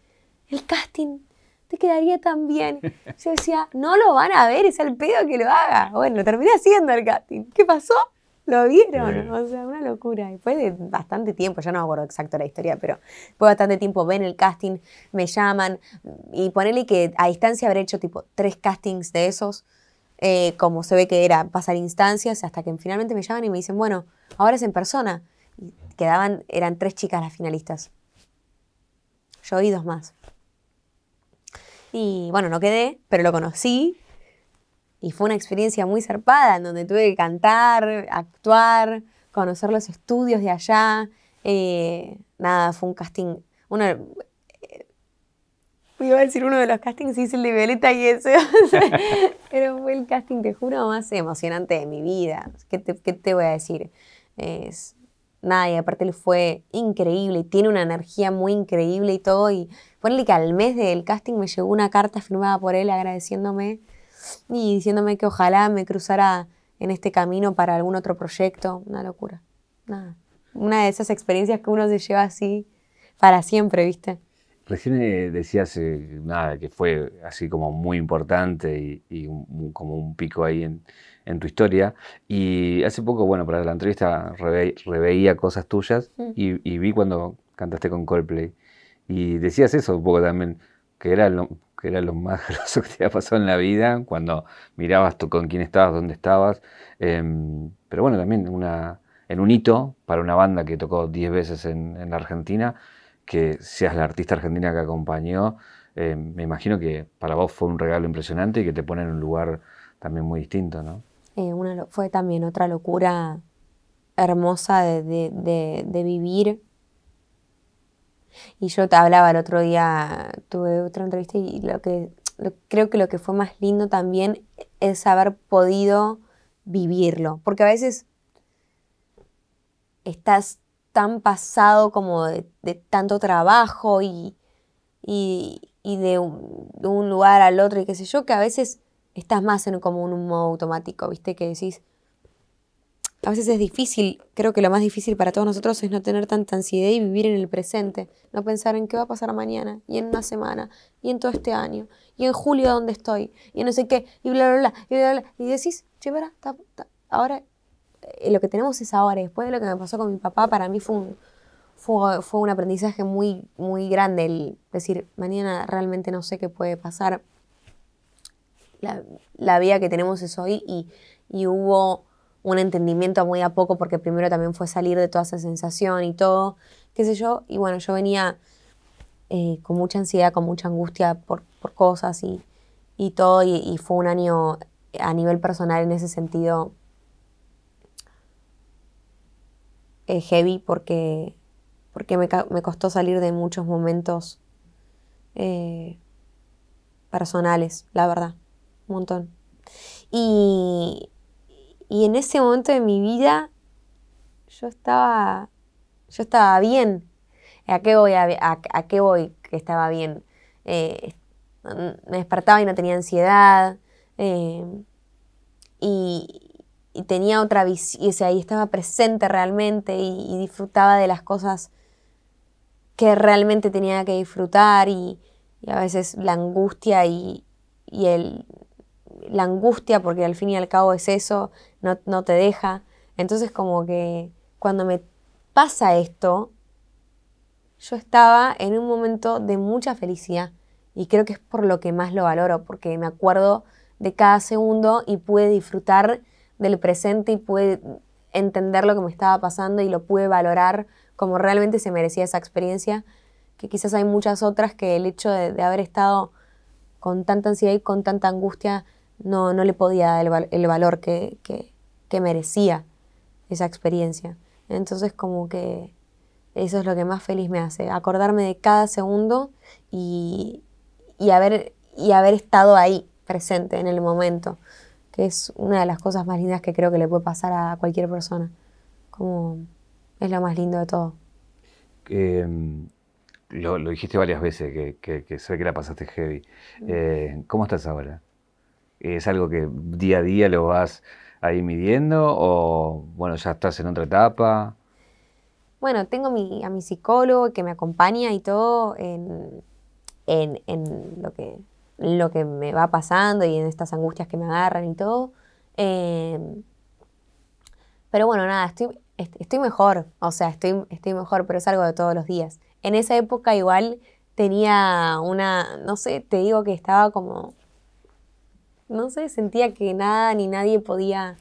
el casting te quedaría tan bien. Yo decía, no lo van a ver, es el pedo que lo haga. Bueno, terminé haciendo el casting. ¿Qué pasó? ¿Lo vieron? O sea, una locura. Después de bastante tiempo, ya no me acuerdo exacto la historia, pero de bastante tiempo ven el casting, me llaman y ponerle que a distancia habré hecho tipo tres castings de esos, eh, como se ve que era pasar instancias, hasta que finalmente me llaman y me dicen, bueno, ahora es en persona. Y quedaban, eran tres chicas las finalistas. Yo oí dos más. Y bueno, no quedé, pero lo conocí y fue una experiencia muy zarpada en donde tuve que cantar, actuar, conocer los estudios de allá. Eh, nada, fue un casting. Uno, eh, iba a decir uno de los castings, hice el de Violeta y ese. pero fue el casting, te juro, más emocionante de mi vida. ¿Qué te, qué te voy a decir? Es, nada, y aparte fue increíble, tiene una energía muy increíble y todo. Y ponle que al mes del casting me llegó una carta firmada por él agradeciéndome y diciéndome que ojalá me cruzara en este camino para algún otro proyecto. Una locura. Nada. Una de esas experiencias que uno se lleva así para siempre, ¿viste? Recién eh, decías eh, nada, que fue así como muy importante y, como un pico ahí en, tu historia. Y hace poco, bueno, para la entrevista reveía cosas tuyas mm. y, vi cuando cantaste con Coldplay. Y decías eso un poco también, que era lo, que era lo más grosso que te había pasado en la vida, cuando mirabas tú con quién estabas, dónde estabas. Em, pero bueno, también una, en un hito para una banda que tocó 10 veces en, la Argentina, que seas la artista argentina que acompañó, eh, me imagino que para vos fue un regalo impresionante y que te pone en un lugar también muy distinto, ¿no? Eh, fue también otra locura hermosa de, vivir. Y yo te hablaba el otro día, tuve otra entrevista y lo que creo que lo que fue más lindo también es haber podido vivirlo. Porque a veces estás tan pasado como de, tanto trabajo y, de, un, lugar al otro y qué sé yo, que a veces estás más en como un modo automático, ¿viste? Que decís, a veces es difícil, creo que lo más difícil para todos nosotros es no tener tanta ansiedad y vivir en el presente, no pensar en qué va a pasar mañana, y en una semana, y en todo este año, y en julio dónde estoy, y no sé qué, y bla, bla, bla, y bla, bla, y decís, che, ahora eh, lo que tenemos es ahora, después de lo que me pasó con mi papá, para mí fue un, fue, fue un aprendizaje muy, muy grande el decir, mañana realmente no sé qué puede pasar, la, la vida que tenemos es hoy, y, y hubo un entendimiento muy a poco, porque primero también fue salir de toda esa sensación y todo, qué sé yo, y bueno, yo venía eh, con mucha ansiedad, con mucha angustia por, cosas y, todo, y, fue un año a nivel personal en ese sentido eh, heavy porque, porque me, costó salir de muchos momentos eh, personales, la verdad, un montón. Y, y en ese momento de mi vida yo estaba, yo estaba bien. ¿A qué voy? ¿A, qué voy que estaba bien? Eh, me despertaba y no tenía ansiedad. Eh, y, tenía otra visión, o ahí estaba presente realmente y, disfrutaba de las cosas que realmente tenía que disfrutar y, a veces la angustia y, el, la angustia, porque al fin y al cabo es eso, no, te deja. Entonces como que cuando me pasa esto, yo estaba en un momento de mucha felicidad y creo que es por lo que más lo valoro, porque me acuerdo de cada segundo y pude disfrutar del presente y pude entender lo que me estaba pasando y lo pude valorar como realmente se merecía esa experiencia, que quizás hay muchas otras que el hecho de, haber estado con tanta ansiedad y con tanta angustia no, no le podía dar el, valor que, que merecía esa experiencia. Entonces como que eso es lo que más feliz me hace, acordarme de cada segundo y, haber, y haber estado ahí, presente en el momento, que es una de las cosas más lindas que creo que le puede pasar a cualquier persona. Como es lo más lindo de todo. Em, lo, dijiste varias veces, que, que, sé que la pasaste heavy. Eh, ¿Cómo estás ahora? ¿Es algo que día a día lo vas ahí midiendo o bueno, ya estás en otra etapa? Bueno, tengo a mi psicólogo que me acompaña y todo en, lo, que, lo que me va pasando y en estas angustias que me agarran y todo. Em, pero bueno, nada, estoy, estoy mejor, o sea, estoy, estoy mejor, pero es algo de todos los días. En esa época igual tenía una, no sé, te digo que estaba como no sé, sentía que nada ni nadie podía...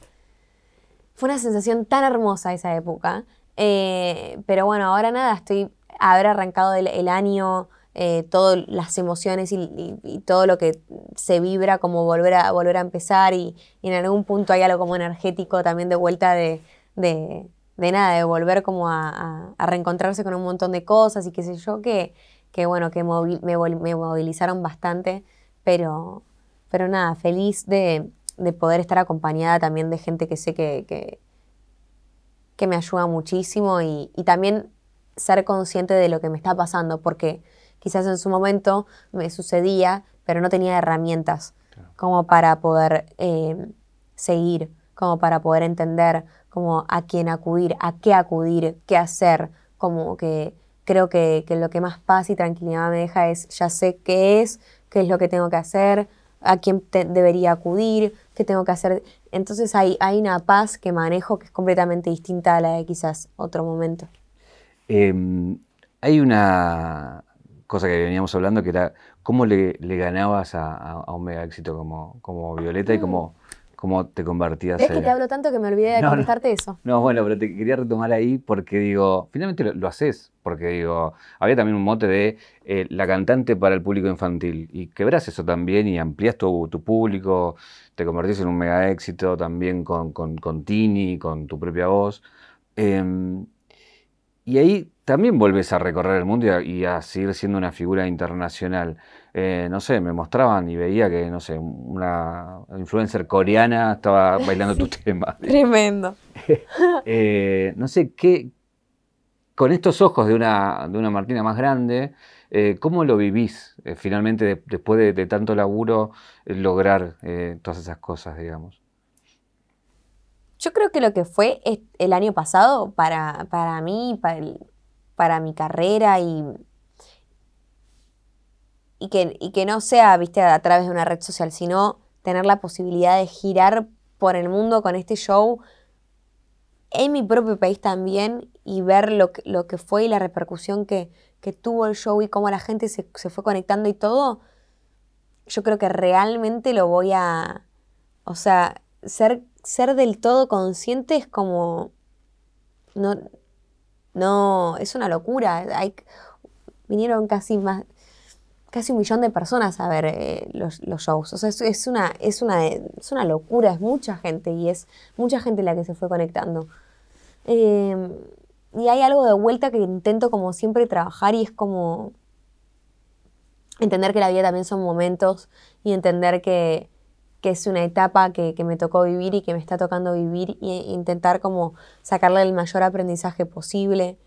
Fue una sensación tan hermosa esa época. Eh, pero bueno, ahora nada, estoy haber arrancado el, año, eh, todas las emociones y, todo lo que se vibra como volver a, volver a empezar y, en algún punto hay algo como energético también de vuelta de, de, nada, de volver como a, reencontrarse con un montón de cosas y qué sé yo, que, que bueno, que me movilizaron bastante, pero, pero nada, feliz de, poder estar acompañada también de gente que sé que, que, me ayuda muchísimo y, también ser consciente de lo que me está pasando, porque quizás en su momento me sucedía, pero no tenía herramientas como para poder eh, seguir, como para poder entender como a quién acudir, a qué acudir, qué hacer, como que creo que, que lo que más paz y tranquilidad me deja es ya sé qué es, qué es lo que tengo que hacer, a quién debería acudir, qué tengo que hacer. Entonces hay, hay una paz que manejo que es completamente distinta a la de quizás otro momento. Em, hay una cosa que veníamos hablando que era cómo le, ganabas a, un mega éxito como, como Violeta y cómo, cómo te convertías Es que te hablo tanto que me olvidé de contestarte eso. No, bueno, pero te quería retomar ahí porque digo, finalmente lo, haces, porque digo, había también un mote de eh, la cantante para el público infantil y quebras eso también y amplías tu, tu público, te convertís en un mega éxito también con, con, con Tini, con tu propia voz. Em, y ahí también vuelves a recorrer el mundo y a, seguir siendo una figura internacional. Eh, no sé, me mostraban y veía que, no sé, una influencer coreana estaba bailando tu tema. Tremendo. Eh, no sé, qué, con estos ojos de una, de una Martina más grande, eh, ¿cómo lo vivís finalmente después de, tanto laburo lograr todas esas cosas, digamos? Yo creo que lo que fue el año pasado para, para mí, para, para mi carrera y, y, que, y que no sea, viste, a través de una red social, sino tener la posibilidad de girar por el mundo con este show en mi propio país también y ver lo que, lo que fue y la repercusión que, que tuvo el show y cómo la gente se, se, fue conectando y todo, yo creo que realmente lo voy a, o sea, ser ser del todo consciente es como... No, no, es una locura. Vinieron casi más, casi un millón de personas a ver eh, los, shows. O sea, es, una, es, una, es una locura, es mucha gente y es mucha gente la que se fue conectando. Em, y hay algo de vuelta que intento como siempre trabajar y es como entender que la vida también son momentos y entender que, que es una etapa que, me tocó vivir y que me está tocando vivir e intentar como sacarle el mayor aprendizaje posible.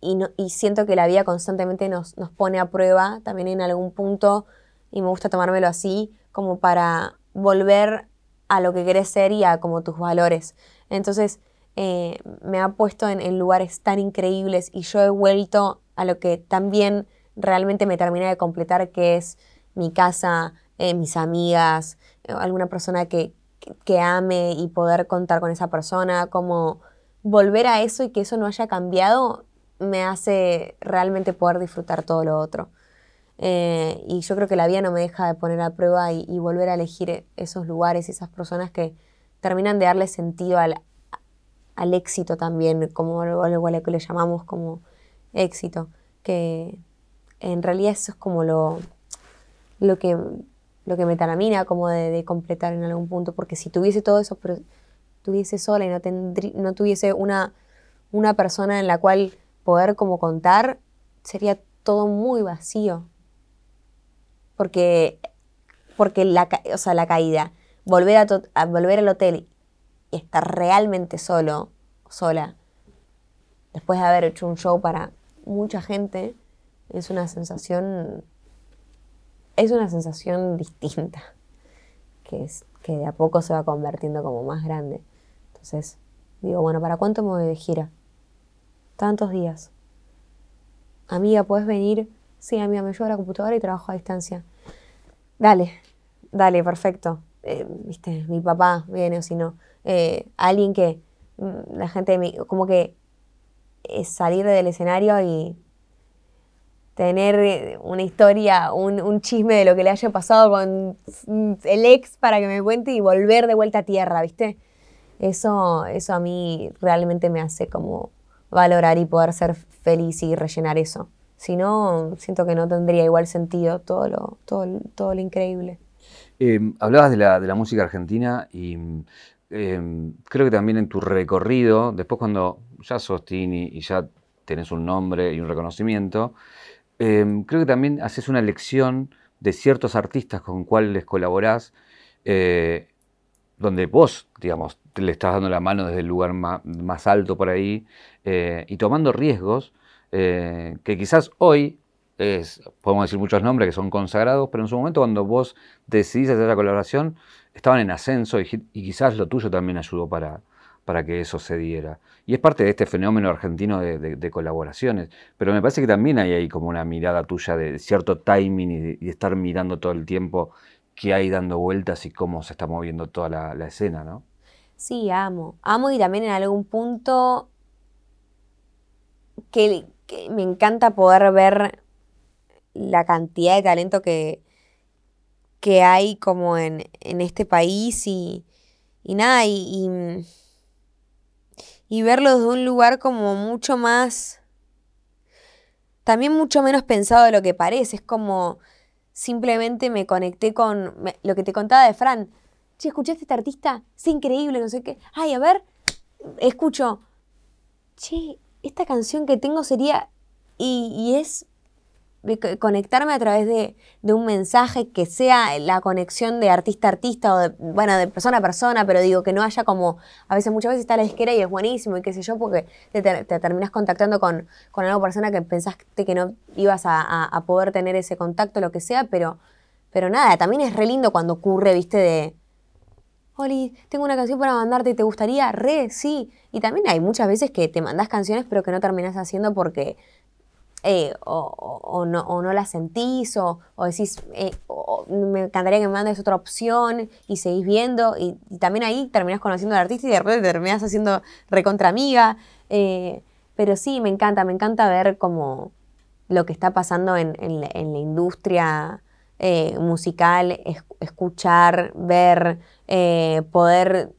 Y, y siento que la vida constantemente nos, nos, pone a prueba también en algún punto, y me gusta tomármelo así, como para volver a lo que querés ser y a como tus valores. Entonces eh, me ha puesto en, en lugares tan increíbles y yo he vuelto a lo que también realmente me termina de completar, que es mi casa, eh, mis amigas, eh, alguna persona que, que, ame y poder contar con esa persona, como volver a eso y que eso no haya cambiado me hace realmente poder disfrutar todo lo otro. Eh, y yo creo que la vida no me deja de poner a prueba y, volver a elegir esos lugares y esas personas que terminan de darle sentido al, al éxito también, como algo que le llamamos como éxito, que en realidad eso es como lo, lo que lo que me taramina como de, completar en algún punto, porque si tuviese todo eso, pero tuviese sola y no, no tuviese una, una persona en la cual poder como contar, sería todo muy vacío. Porque, porque la, o sea, la caída, volver, a, volver al hotel y estar realmente solo, sola, después de haber hecho un show para mucha gente, es una sensación es una sensación distinta, que, es, que de a poco se va convirtiendo como más grande. Entonces, digo, bueno, ¿para cuánto me voy de gira? Tantos días. Amiga, ¿puedes venir? Sí, amiga, me llevo a la computadora y trabajo a distancia. Dale, dale, perfecto. Eh, viste, mi papá viene o si no. Eh, alguien que, mm, la gente, como que es salir del escenario y tener eh, una historia, un, chisme de lo que le haya pasado con el ex para que me cuente y volver de vuelta a tierra, ¿viste? Eso, eso a mí realmente me hace como valorar y poder ser feliz y rellenar eso. Si no, siento que no tendría igual sentido todo lo, todo, todo lo increíble. Em, hablabas de la, de la, música argentina y em, creo que también en tu recorrido, después cuando ya sos Tini y ya tenés un nombre y un reconocimiento, Em, creo que también haces una lección de ciertos artistas con cuales colaborás, eh, donde vos, digamos, le estás dando la mano desde el lugar más, alto por ahí eh, y tomando riesgos eh, que quizás hoy es, podemos decir muchos nombres que son consagrados, pero en su momento cuando vos decidís hacer la colaboración estaban en ascenso y quizás lo tuyo también ayudó para, para que eso se diera. Y es parte de este fenómeno argentino de, colaboraciones. Pero me parece que también hay ahí como una mirada tuya de cierto timing y, estar mirando todo el tiempo qué hay dando vueltas y cómo se está moviendo toda la, escena, ¿no? Sí, amo. Amo y también en algún punto que, me encanta poder ver la cantidad de talento que, que hay como en, este país y, nada, y, y, verlo desde un lugar como mucho más, también mucho menos pensado de lo que parece, es como simplemente me conecté con lo que te contaba de Fran. Che, ¿escuchaste a este artista? Es increíble, no sé qué. Ay, a ver, escucho. Che, esta canción que tengo sería. Y, es conectarme a través de, un mensaje que sea la conexión de artista a artista o de, bueno, de persona a persona, pero digo que no haya como, a veces muchas veces está la disquera y es buenísimo y qué sé yo, porque te, terminas contactando con, con una persona que pensaste que no ibas a, poder tener ese contacto, lo que sea, pero, pero nada, también es re lindo cuando ocurre, viste, de, Oli, tengo una canción para mandarte, ¿te gustaría? Re, sí. Y también hay muchas veces que te mandas canciones pero que no terminas haciendo porque eh, o, no, o, la sentís, o, decís, eh, me encantaría que me mandes otra opción y seguís viendo, y, también ahí terminás conociendo al artista y de repente terminás haciendo recontra amiga. Eh, pero sí, me encanta, me encanta ver como lo que está pasando en, la, industria musical, escuchar, ver, poder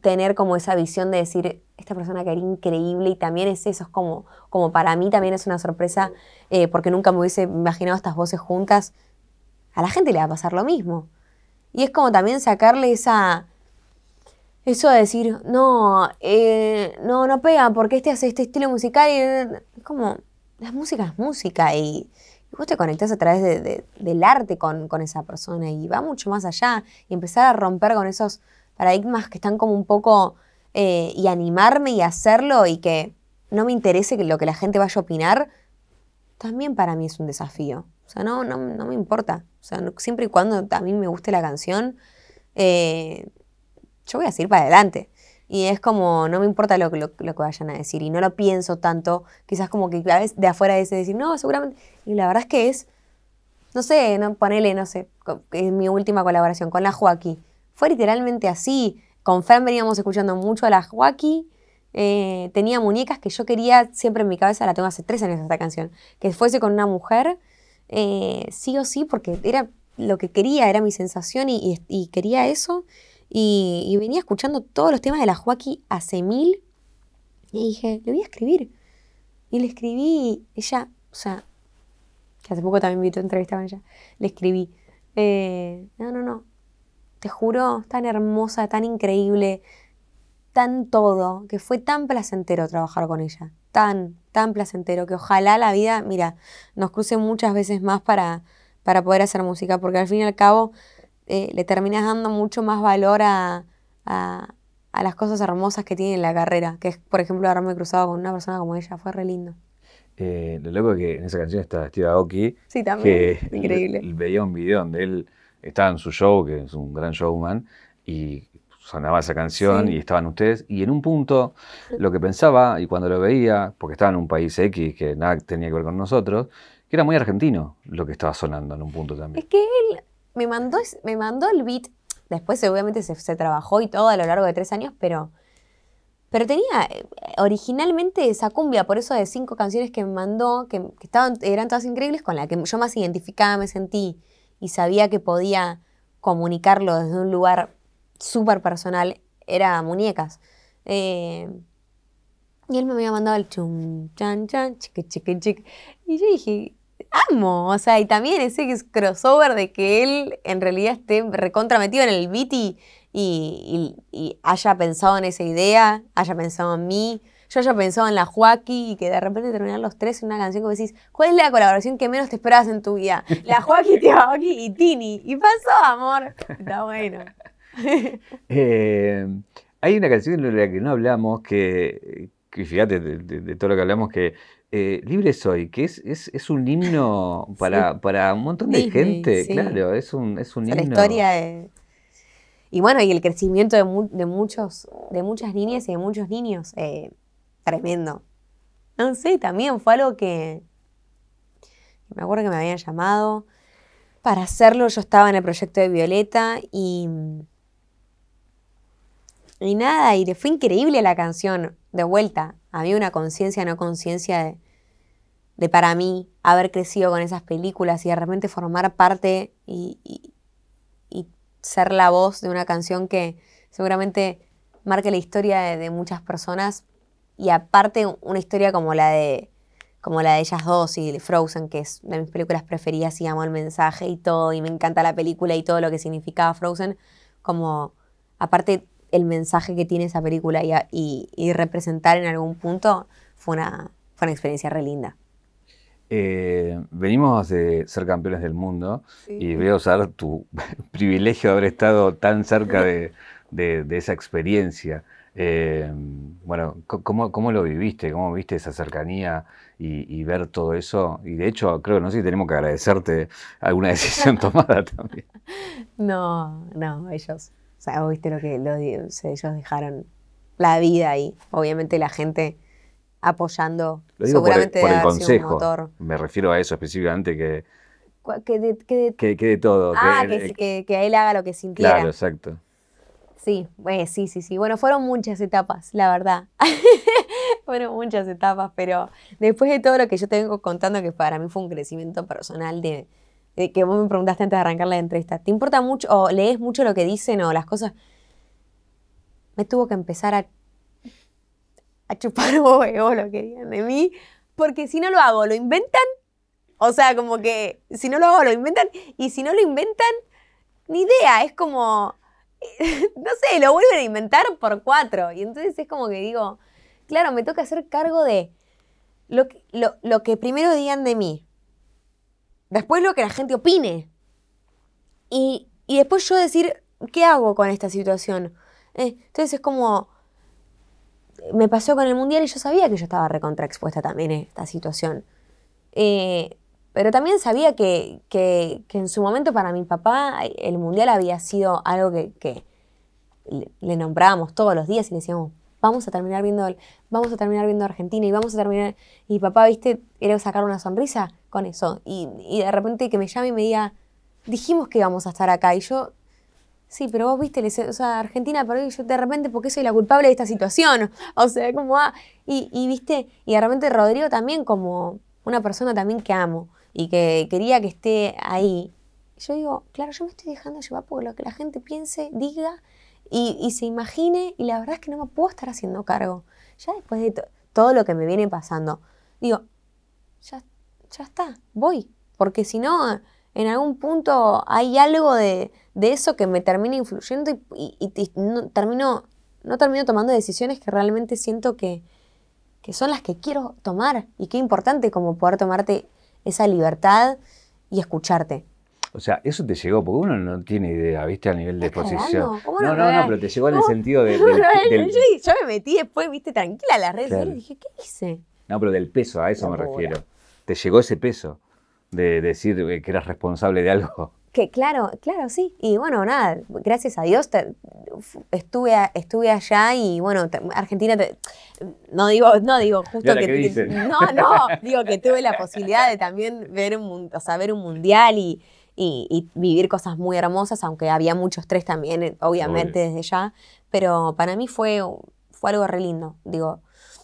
tener como esa visión de decir, esta persona que era increíble y también es eso, es como, como para mí también es una sorpresa eh, porque nunca me hubiese imaginado estas voces juntas, a la gente le va a pasar lo mismo. Y es como también sacarle esa... Eso de decir, no, eh, no, no pega porque este hace este estilo musical y es como, la música es música y, vos te conectás a través del arte con, con esa persona y va mucho más allá y empezar a romper con esos paradigmas que están como un poco eh, y animarme y hacerlo y que no me interese lo que la gente vaya a opinar, también para mí es un desafío. O sea, no, no, me importa. O sea, siempre y cuando a mí me guste la canción, eh, yo voy a seguir para adelante. Y es como, no me importa lo, lo, que vayan a decir. Y no lo pienso tanto. Quizás como que a de afuera es decir, no, seguramente. Y la verdad es que es, no sé, no, ponele, no sé, es mi última colaboración con la Joaquín. Fue literalmente así. Con Fran veníamos escuchando mucho a la Joaquín. Eh, tenía muñecas que yo quería, siempre en mi cabeza la tengo hace tres años esta canción, que fuese con una mujer, eh, sí o sí, porque era lo que quería, era mi sensación y, quería eso. Y, venía escuchando todos los temas de la Joaquín hace mil. Y dije, le voy a escribir. Y le escribí, ella, o sea, que hace poco también vi tu entrevista con ella, le escribí, eh, no, no, no, te juro, tan hermosa, tan increíble, tan todo, que fue tan placentero trabajar con ella, tan, tan placentero, que ojalá la vida, mira, nos cruce muchas veces más para, para poder hacer música, porque al fin y al cabo eh, le terminas dando mucho más valor a, a, las cosas hermosas que tiene en la carrera, que es, por ejemplo, haberme cruzado con una persona como ella, fue re lindo. Eh, lo loco es que en esa canción está Steve Aoki. Sí, también. Increíble. veía un video donde él estaba en su show, que es un gran showman, y sonaba esa canción y estaban ustedes. Y en un punto, lo que pensaba, y cuando lo veía, porque estaba en un país X que nada tenía que ver con nosotros, que era muy argentino lo que estaba sonando en un punto también. Es que él me mandó, me mandó el beat, después obviamente se, trabajó y todo a lo largo de tres años, pero, pero tenía eh, originalmente esa cumbia, por eso de cinco canciones que me mandó, que, estaban, eran todas increíbles, con la que yo más identificada me sentí y sabía que podía comunicarlo desde un lugar súper personal, era muñecas. Eh, y él me había mandado el chum, chan, chan, chique, chique, chique. Y yo dije, amo. O sea, y también ese crossover de que él en realidad esté recontrametido en el beat y, y, haya pensado en esa idea, haya pensado en mí yo ya pensaba en la Joaquí y que de repente terminan los tres en una canción que decís, ¿cuál es la colaboración que menos te esperabas en tu vida? La Joaquín, Joaquín y Tini. Y pasó, amor. Está bueno. Eh, hay una canción de la que no hablamos que, fíjate, de, todo lo que hablamos, que eh, Libre Soy, que es, es, un himno para, para un montón de gente, claro, es un, es un himno. La historia de... Y bueno, y el crecimiento de, muchos, de muchas niñas y de muchos niños. Eh, tremendo. No sé, también fue algo que me acuerdo que me habían llamado para hacerlo. Yo estaba en el proyecto de Violeta y y nada, y fue increíble la canción. De vuelta, había una conciencia, no conciencia de, para mí haber crecido con esas películas y de repente formar parte y, ser la voz de una canción que seguramente marque la historia de, muchas personas y aparte una historia como la de como la de ellas dos y Frozen, que es de mis películas preferidas y amo el mensaje y todo, y me encanta la película y todo lo que significaba Frozen, como aparte el mensaje que tiene esa película y, representar en algún punto fue una, fue una experiencia re linda. Eh, venimos de ser campeones del mundo y veo usar tu privilegio de haber estado tan cerca de, esa experiencia. Eh, bueno, ¿cómo, lo viviste? ¿Cómo viste esa cercanía y, ver todo eso? Y de hecho, creo que no sé si tenemos que agradecerte alguna decisión tomada también. No, no, ellos, o sea, viste lo que ellos dejaron la vida ahí. Obviamente la gente apoyando. Lo digo seguramente por el, consejo. Me refiero a eso específicamente que... Que de, que de, todo. Ah, que, que, él haga lo que sintiera. Claro, exacto. Sí, sí, sí, sí. Bueno, fueron muchas etapas, la verdad. fueron muchas etapas, pero después de todo lo que yo tengo contando, que para mí fue un crecimiento personal de, de que vos me preguntaste antes de arrancar la entrevista, ¿te importa mucho o lees mucho lo que dicen o las cosas? Me tuvo que empezar a chupar huevo lo que digan de mí, porque si no lo hago, lo inventan. O sea, como que si no lo hago, lo inventan. Y si no lo inventan, ni idea. Es como, no sé, lo vuelven a inventar por cuatro. Y entonces es como que digo, claro, me toca hacer cargo de lo, que primero digan de mí. Después lo que la gente opine. Y, después yo decir, ¿qué hago con esta situación? Eh, entonces es como me pasó con el mundial y yo sabía que yo estaba recontraexpuesta también en esta situación. Eh, pero también sabía que, en su momento para mi papá el mundial había sido algo que, le, nombrábamos todos los días y le decíamos, vamos a terminar viendo, vamos a terminar viendo Argentina y vamos a terminar. Y papá, viste, era sacar una sonrisa con eso. Y, y de repente que me llame y me diga, dijimos que íbamos a estar acá. Y yo Sí, pero vos viste, o sea, Argentina pero yo de repente, porque soy la culpable de esta situación? O sea, como, ah, y, y viste, y de repente Rodrigo también como una persona también que amo y que quería que esté ahí. Yo digo, claro, yo me estoy dejando llevar por lo que la gente piense, diga y, se imagine, y la verdad es que no me puedo estar haciendo cargo. Ya después de todo lo que me viene pasando, digo, ya, ya está, voy, porque si no, en algún punto hay algo de, de eso que me termina influyendo y, no, termino, no termino tomando decisiones que realmente siento que, son las que quiero tomar. Y qué importante como poder tomarte esa libertad y escucharte. O sea, eso te llegó, porque uno no tiene idea, ¿viste? A nivel de exposición. No, no, no, pero te llegó en el sentido de. Yo, me metí después, ¿viste? Tranquila a las redes y dije, ¿qué hice? No, pero del peso, a eso me refiero. Te llegó ese peso de decir que eras responsable de algo. Que claro, claro, sí. Y bueno, nada, gracias a Dios estuve, estuve allá y bueno, Argentina, no digo, no digo justo que, no, no, digo que tuve la posibilidad de también ver un, o sea, ver un mundial y, y, vivir cosas muy hermosas, aunque había mucho estrés también, eh, obviamente, desde ya. Pero para mí fue, fue algo re lindo. Digo,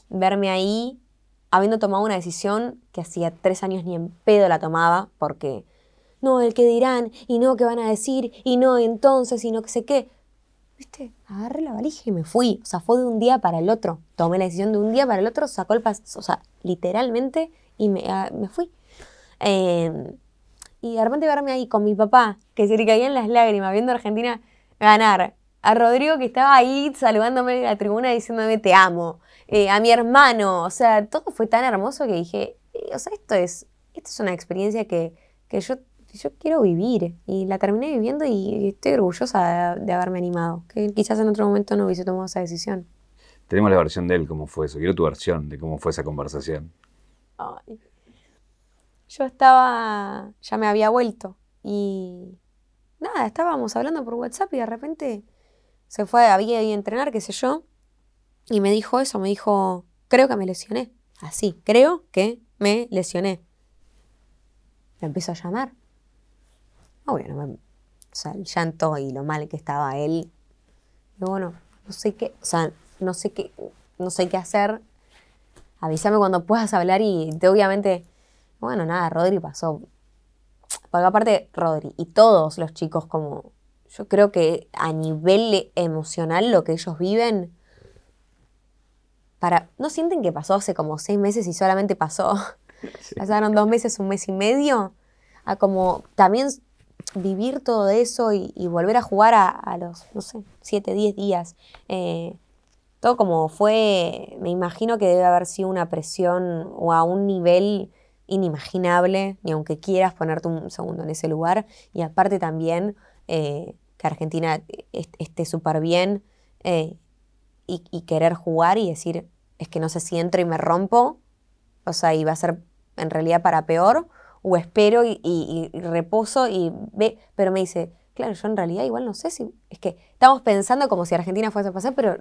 verme ahí, habiendo tomado una decisión que hacía tres años ni en pedo la tomaba, porque no, el que dirán, y no, que van a decir, y no, entonces, y no, que sé qué. ¿Viste? Agarré la valija y me fui. O sea, fue de un día para el otro. Tomé la decisión de un día para el otro, sacó el paso, o sea, literalmente, y me, ah, me fui. Em, y de repente verme ahí con mi papá, que se le caían las lágrimas viendo a Argentina ganar. A Rodrigo que estaba ahí saludándome en la tribuna diciéndome te amo. Eh, a mi hermano. O sea, todo fue tan hermoso que dije, eh, o sea, esto es, esto es una experiencia que, que yo yo quiero vivir y la terminé viviendo y estoy orgullosa de, haberme animado, que quizás en otro momento no hubiese tomado esa decisión. Tenemos la versión de él, cómo fue eso. Quiero tu versión de cómo fue esa conversación. Yo estaba, ya me había vuelto y nada, estábamos hablando por WhatsApp y de repente se fue, había ido a entrenar, qué sé yo, y me dijo eso, me dijo, creo que me lesioné. Así, creo que me lesioné. Me empiezo a llamar bueno, o sea, el llanto y lo mal que estaba él. Y bueno, no sé qué, o sea, no sé qué, no sé qué hacer. Avísame cuando puedas hablar y obviamente, bueno, nada, Rodri pasó. Porque aparte, Rodri y todos los chicos como yo creo que a nivel emocional lo que ellos viven, para, ¿no sienten que pasó hace como seis meses y solamente pasó? Pasaron dos meses, un mes y medio, a como también vivir todo eso y, volver a jugar a, los, no sé, siete, diez días. Eh, todo como fue, me imagino que debe haber sido una presión o a un nivel inimaginable, ni aunque quieras ponerte un segundo en ese lugar. Y aparte también eh, que Argentina esté súper bien eh, y, querer jugar y decir, es que no sé si entro y me rompo, o sea, y va a ser en realidad para peor, o espero y, reposo y ve, pero me dice, claro, yo en realidad igual no sé si, es que estamos pensando como si Argentina fuese a pasar, pero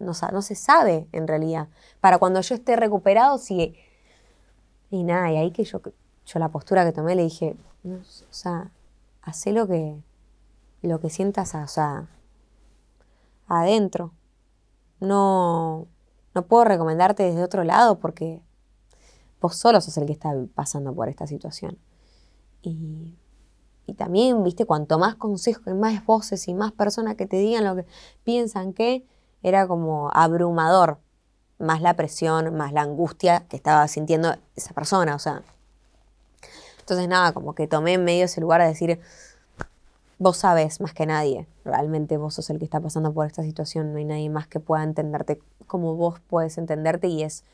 no, no, se sabe en realidad. Para cuando yo esté recuperado, si... Y nada, y ahí que yo, yo la postura que tomé le dije, o sea, hacé lo que, lo que sientas, o sea, adentro. No, no puedo recomendarte desde otro lado porque vos solo sos el que está pasando por esta situación. Y, también, viste, cuanto más consejos, más voces y más personas que te digan lo que piensan que, era como abrumador. Más la presión, más la angustia que estaba sintiendo esa persona, o sea. Entonces, nada, como que tomé en medio ese lugar a decir, vos sabes más que nadie, realmente vos sos el que está pasando por esta situación, no hay nadie más que pueda entenderte como vos puedes entenderte y es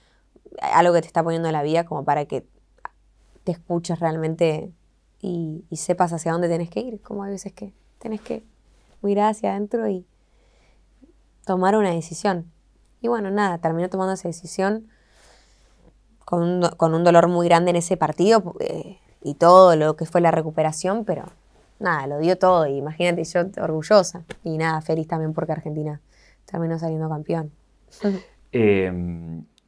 algo que te está poniendo en la vida como para que te escuches realmente y, sepas hacia dónde tenés que ir, como hay veces que tenés que mirar hacia adentro y tomar una decisión. Y bueno, nada, terminó tomando esa decisión con un, dolor muy grande en ese partido eh, y todo lo que fue la recuperación, pero nada, lo dio todo. Y imagínate, yo orgullosa. Y nada, feliz también porque Argentina terminó saliendo campeón. Eh,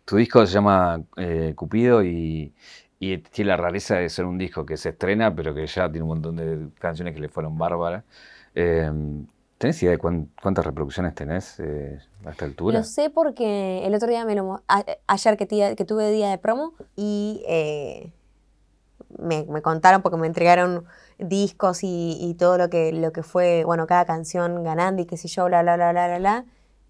tu disco se llama eh, Cupido y, tiene la rareza de ser un disco que se estrena, pero que ya tiene un montón de canciones que le fueron bárbaras. Eh, ¿Tenés idea de cuántas reproducciones tenés eh, a esta altura? Lo sé porque el otro día me lo... ayer que, que tuve día de promo y me, contaron porque me entregaron discos y, todo lo que, lo que fue, bueno, cada canción ganando y qué sé yo, bla, bla, bla, bla, bla, bla.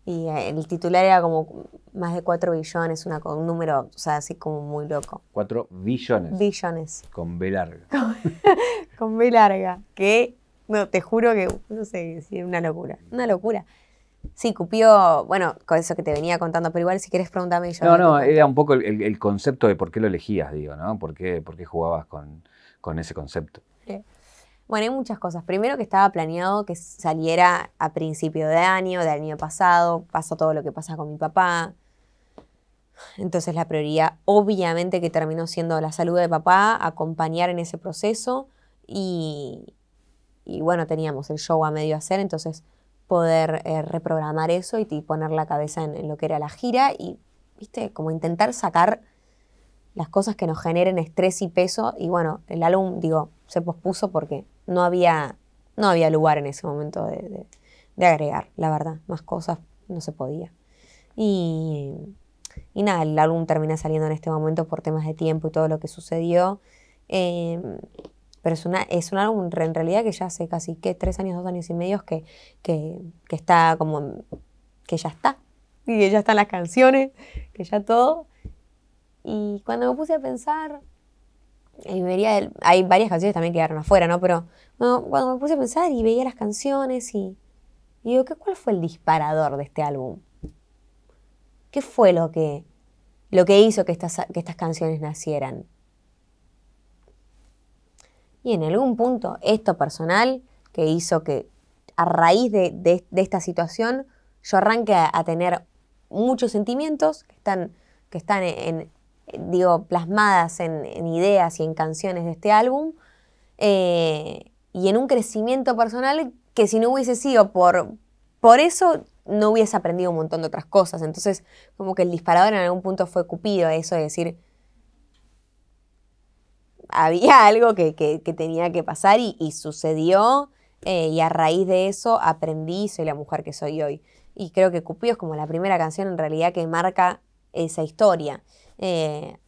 Y eh, el titular era como más de 4 billones, una, un número, o sea, así como muy loco. 4 billones. Billones. Con B larga. Con B larga. Que, no, te juro que, no sé, es una locura. Una locura. Sí, Cupió, bueno, con eso que te venía contando, pero igual si quieres preguntarme yo. No, no, era un poco el, concepto de por qué lo elegías, digo, ¿no? ¿Por qué, por qué jugabas con, con ese concepto? Bueno, hay muchas cosas. Primero que estaba planeado que saliera a principio de año, del año pasado, pasó todo lo que pasa con mi papá. Entonces la prioridad obviamente que terminó siendo la salud de papá, acompañar en ese proceso y, bueno, teníamos el show a medio hacer, entonces poder eh, reprogramar eso y, poner la cabeza en, lo que era la gira y, viste, como intentar sacar las cosas que nos generen estrés y peso y bueno, el álbum, digo, se pospuso porque no había, no había lugar en ese momento de, agregar, la verdad. Más cosas no se podía. Y, y, nada, el álbum termina saliendo en este momento por temas de tiempo y todo lo que sucedió. Em, pero es, un álbum en realidad que ya hace casi que tres años, dos años y medio que, que, está como que ya está. Y que ya están las canciones, que ya todo. Y cuando me puse a pensar, y vería hay varias canciones también que quedaron afuera, ¿no? Pero cuando me puse a pensar y veía las canciones y, digo, ¿qué, ¿cuál fue el disparador de este álbum? ¿Qué fue lo que, lo que hizo que estas, que estas canciones nacieran? Y en algún punto, esto personal, que hizo que a raíz de, esta situación yo arranque a, tener muchos sentimientos que están, que están en, digo, plasmadas en, ideas y en canciones de este álbum, eh, y en un crecimiento personal que si no hubiese sido por, por eso, no hubiese aprendido un montón de otras cosas. Entonces, como que el disparador en algún punto fue Cupido, eso de decir, había algo que, tenía que pasar y, sucedió, eh, y a raíz de eso aprendí, soy la mujer que soy hoy. Y creo que Cupido es como la primera canción en realidad que marca esa historia. Eh,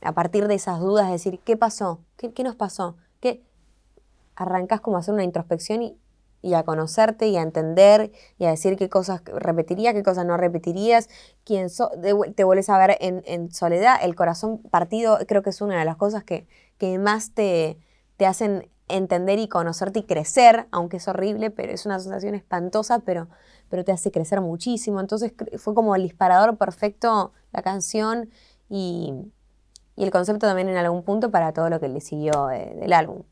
a partir de esas dudas, decir, ¿qué pasó? ¿Qué, nos pasó? ¿Qué? Arrancás como a hacer una introspección y, y a conocerte y a entender y a decir qué cosas repetirías, qué cosas no repetirías, quién te vuelves a ver en, soledad, el corazón partido, creo que es una de las cosas que, que más te, te hacen entender y conocerte y crecer, aunque es horrible, pero es una sensación espantosa, pero, pero te hace crecer muchísimo. Entonces fue como el disparador perfecto la canción y, el concepto también en algún punto para todo lo que le siguió del álbum.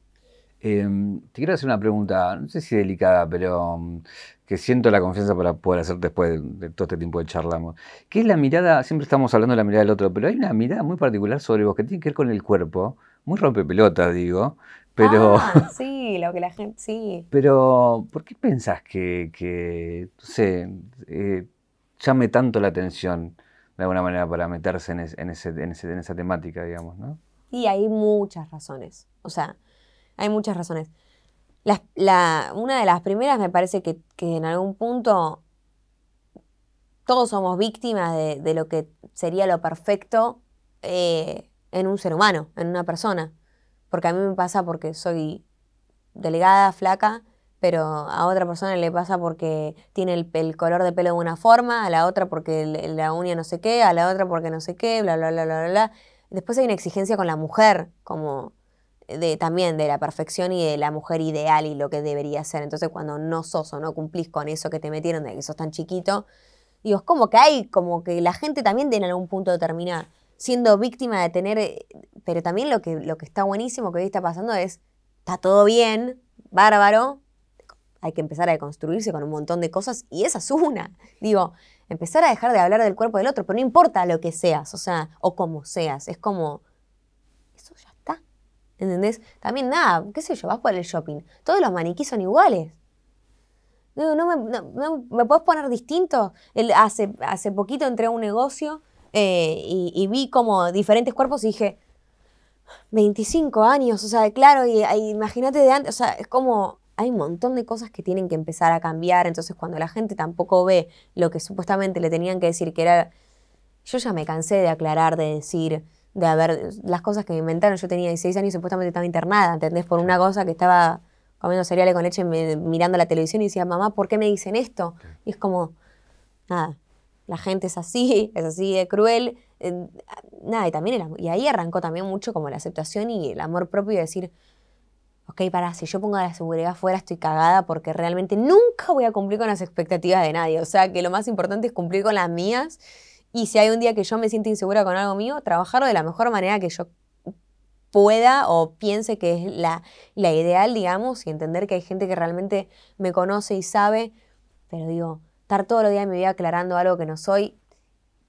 Em, te quiero hacer una pregunta, no sé si delicada, pero mm, que siento la confianza para poder hacer después de, todo este tiempo de charlamos. ¿Qué es la mirada? Siempre estamos hablando de la mirada del otro, pero hay una mirada muy particular sobre vos que tiene que ver con el cuerpo, muy rompepelotas, digo, pero... Ah, sí, lo que la gente, sí. Pero, ¿por qué pensás que, que no sé, eh, llame tanto la atención de alguna manera para meterse en, en, ese, en, esa temática, digamos, ¿no? Y hay muchas razones. O sea, hay muchas razones. una de las primeras me parece que, en algún punto todos somos víctimas de, lo que sería lo perfecto eh, en un ser humano, en una persona. Porque a mí me pasa porque soy delegada, flaca, pero a otra persona le pasa porque tiene el, color de pelo de una forma, a la otra porque la uña no sé qué, a la otra porque no sé qué, bla, bla, bla, bla, bla. Después hay una exigencia con la mujer, como de, también de la perfección y de la mujer ideal y lo que debería ser. Entonces cuando no sos o no cumplís con eso que te metieron de que sos tan chiquito, digo, es como que hay, como que la gente también tiene algún punto de terminar siendo víctima de tener, pero también lo que, lo que está buenísimo que hoy está pasando es, está todo bien, bárbaro, hay que empezar a deconstruirse con un montón de cosas y esa es una. Digo, empezar a dejar de hablar del cuerpo del otro, pero no importa lo que seas, o sea, o como seas, es como, ¿entendés? También nada, qué sé yo, vas por el shopping, todos los maniquís son iguales. No, no, me, me puedes poner distinto. hace, hace poquito entré a un negocio eh, y, vi como diferentes cuerpos y dije, 25 años, o sea, claro, y, imagínate de antes, o sea, es como, hay un montón de cosas que tienen que empezar a cambiar, entonces cuando la gente tampoco ve lo que supuestamente le tenían que decir, que era, yo ya me cansé de aclarar, de decir, de haber, las cosas que me inventaron, yo tenía 16 años y supuestamente estaba internada, ¿entendés? Por una cosa que estaba comiendo cereales con leche, mirando la televisión y decía, mamá, ¿por qué me dicen esto? Y es como, nada, la gente es así, es así de cruel. Eh, nada, y también y ahí arrancó también mucho como la aceptación y el amor propio y decir, ok, para, si yo pongo la seguridad fuera estoy cagada porque realmente nunca voy a cumplir con las expectativas de nadie. O sea, que lo más importante es cumplir con las mías y si hay un día que yo me siento insegura con algo mío, trabajarlo de la mejor manera que yo pueda o piense que es la, la ideal, digamos, y entender que hay gente que realmente me conoce y sabe, pero digo, estar todos los días en mi vida aclarando algo que no soy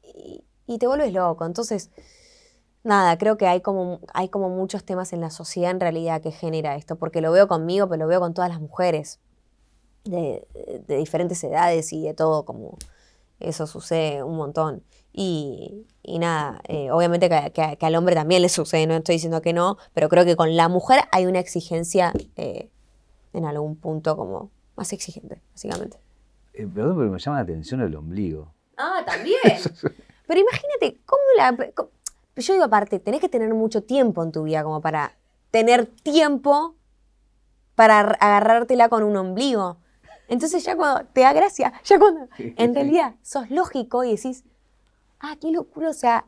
y, te vuelves loco. Entonces, nada, creo que hay como, hay como muchos temas en la sociedad en realidad que genera esto, porque lo veo conmigo, pero lo veo con todas las mujeres de, diferentes edades y de todo, como eso sucede un montón. Y, nada, eh, obviamente que, al hombre también le sucede, no estoy diciendo que no, pero creo que con la mujer hay una exigencia eh, en algún punto como más exigente, básicamente. Eh, perdón, pero me llama la atención el ombligo. Ah, también. pero imagínate, ¿cómo la.? yo digo, aparte, tenés que tener mucho tiempo en tu vida como para tener tiempo para agarrártela con un ombligo. Entonces, ya cuando te da gracia, ya cuando en realidad sos lógico y decís, ah, qué locura, o sea,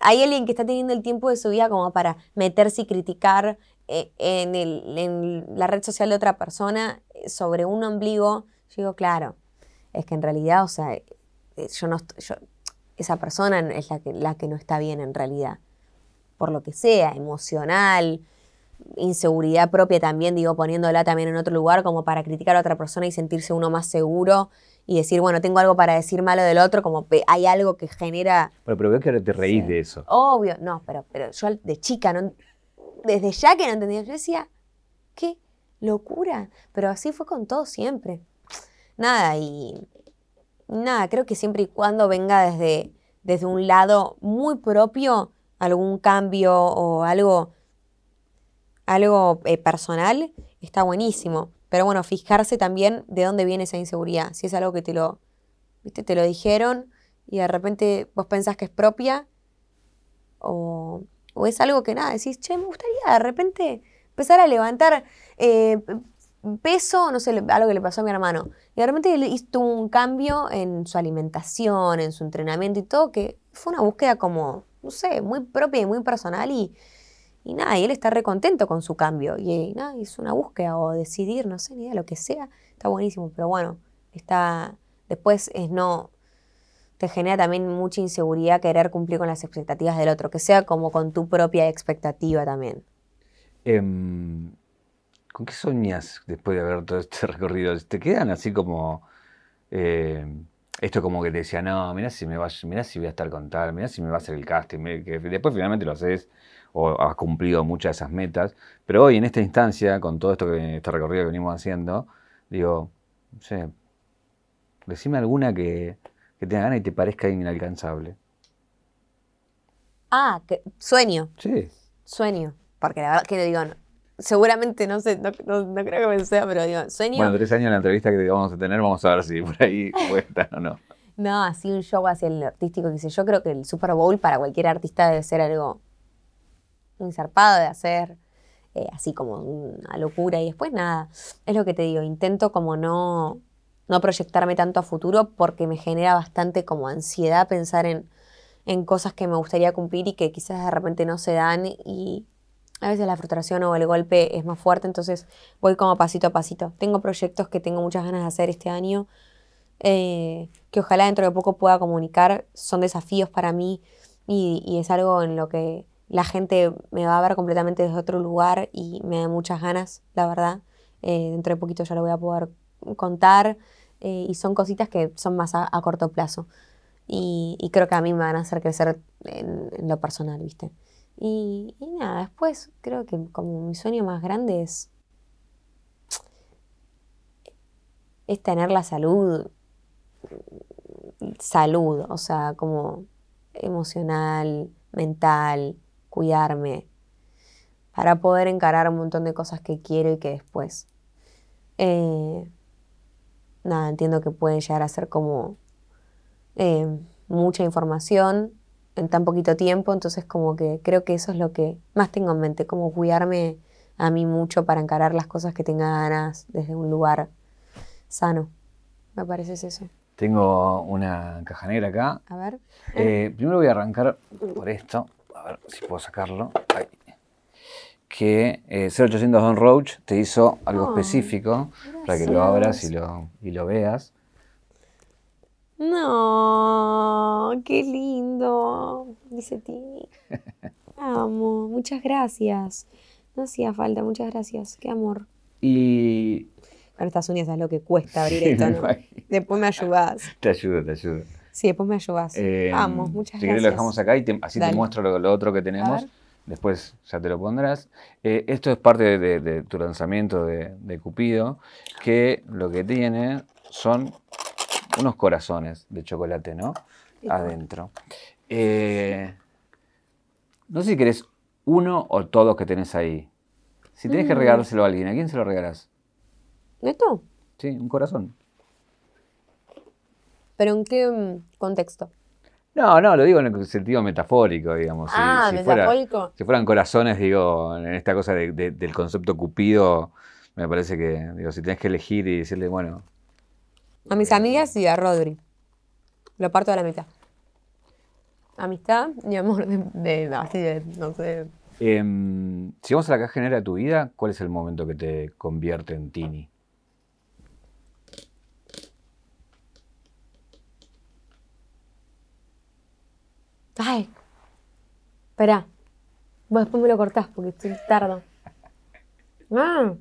hay alguien que está teniendo el tiempo de su vida como para meterse y criticar eh, en, en la red social de otra persona sobre un ombligo. Yo digo, claro, es que en realidad, o sea, eh, yo no, esa persona es la que, la que no está bien en realidad. Por lo que sea, emocional, inseguridad propia también, digo, poniéndola también en otro lugar como para criticar a otra persona y sentirse uno más seguro y decir, bueno, tengo algo para decir malo del otro, como hay algo que genera... Pero, pero veo que ahora te reís de eso. Obvio, no, pero, pero yo de chica, no, desde ya que no entendía, yo decía, qué locura, pero así fue con todo siempre nada, y nada, creo que siempre y cuando venga desde, desde un lado muy propio, algún cambio o algo, algo eh, personal, está buenísimo. Pero bueno, fijarse también de dónde viene esa inseguridad. Si es algo que te lo, ¿viste? te lo dijeron y de repente vos pensás que es propia o, o es algo que nada, decís, che, me gustaría de repente empezar a levantar eh, peso, no sé, algo que le pasó a mi hermano. Y de repente hizo un cambio en su alimentación, en su entrenamiento y todo, que fue una búsqueda como, no sé, muy propia y muy personal y, y nada, y él está recontento con su cambio. Y, nada, es una búsqueda o decidir, no sé, ni idea, lo que sea, está buenísimo. Pero bueno, está, después es no, te genera también mucha inseguridad querer cumplir con las expectativas del otro, que sea como con tu propia expectativa también. Em, ¿Con qué soñas después de haber todo este recorrido? ¿Te quedan así como... Eh, esto como que te decía, no, mira si me va, mirá si voy a estar con tal, mira si me va a hacer el casting, que después finalmente lo haces o has cumplido muchas de esas metas, pero hoy en esta instancia, con todo esto que este recorrido que venimos haciendo, digo, no sé, decime alguna que, que tenga ganas y te parezca inalcanzable. Ah, que, sueño. Sí. Sueño. Porque la verdad que digo, seguramente, no sé, no, creo que me sea, pero digo, sueño. Bueno, tres años en la entrevista que vamos a tener, vamos a ver si por ahí cuesta o no. No, así un show hacia el artístico, que sé yo, creo que el Super Bowl para cualquier artista debe ser algo muy zarpado de hacer, eh, así como una locura. Y después nada, es lo que te digo, intento como no, no proyectarme tanto a futuro porque me genera bastante como ansiedad pensar en, en cosas que me gustaría cumplir y que quizás de repente no se dan y a veces la frustración o el golpe es más fuerte, entonces voy como pasito a pasito. Tengo proyectos que tengo muchas ganas de hacer este año, eh, que ojalá dentro de poco pueda comunicar, son desafíos para mí y, es algo en lo que la gente me va a ver completamente desde otro lugar y me da muchas ganas, la verdad. Eh, dentro de poquito ya lo voy a poder contar eh, y son cositas que son más a, corto plazo. Y, creo que a mí me van a hacer crecer en, en lo personal, ¿viste? Y, nada, después creo que como mi sueño más grande es, es tener la salud, salud, o sea, como emocional, mental, cuidarme, para poder encarar un montón de cosas que quiero y que después, eh, nada, entiendo que pueden llegar a ser como eh, mucha información en tan poquito tiempo, entonces como que creo que eso es lo que más tengo en mente, como cuidarme a mí mucho para encarar las cosas que tenga ganas desde un lugar sano. Me parece eso. Tengo una caja negra acá. A ver. Eh, primero voy a arrancar por esto, a ver si puedo sacarlo. Que eh, 0800 Don Roach te hizo algo específico para que lo abras y lo, y lo veas. No, qué lindo, dice Tini. Amo, muchas gracias. No hacía falta, muchas gracias. Qué amor. Y. Con estas uñas es lo que cuesta abrir esto, ¿no? Después me ayudas. Te ayudo, te ayudo. Sí, después me ayudas. Eh, Amo, muchas gracias. Si querés lo dejamos acá y así te muestro lo, otro que tenemos. Después ya te lo pondrás. Eh, esto es parte de, tu lanzamiento de, de Cupido, que lo que tiene son unos corazones de chocolate, ¿no? Adentro. Eh, no sé si querés uno o todos que tenés ahí. Si tenés que mm. regalárselo a alguien, ¿a quién se lo regalás? ¿Esto? Sí, un corazón. ¿Pero en qué mm, contexto? No, no, lo digo en el sentido metafórico, digamos. Ah, metafórico. si fueran corazones, digo, en esta cosa del concepto cupido, me parece que, digo, si tenés que elegir y decirle, bueno, a mis amigas y a Rodri. Lo parto de la mitad. Amistad y amor de, así de, no sé. Em, si vamos a la caja de tu vida, ¿cuál es el momento que te convierte en Tini? Ay, espera. Vos después me lo cortás porque estoy tardo. Ah.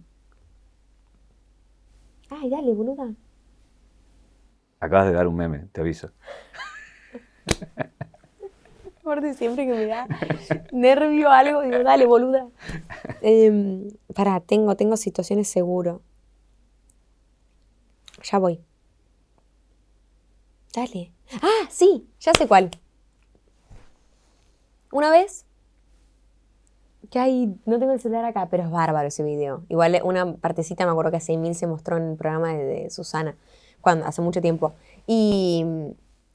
Ay, dale, boluda. Acabas de dar un meme, te aviso. Aparte, siempre que me da nervio algo, digo, dale, boluda. Eh, pará, tengo, tengo situaciones seguro. Ya voy. Dale. Ah, sí, ya sé cuál. Una vez que hay, no tengo el celular acá, pero es bárbaro ese video. Igual una partecita me acuerdo que hace mil se mostró en el programa de Susana cuando, hace mucho tiempo. Y,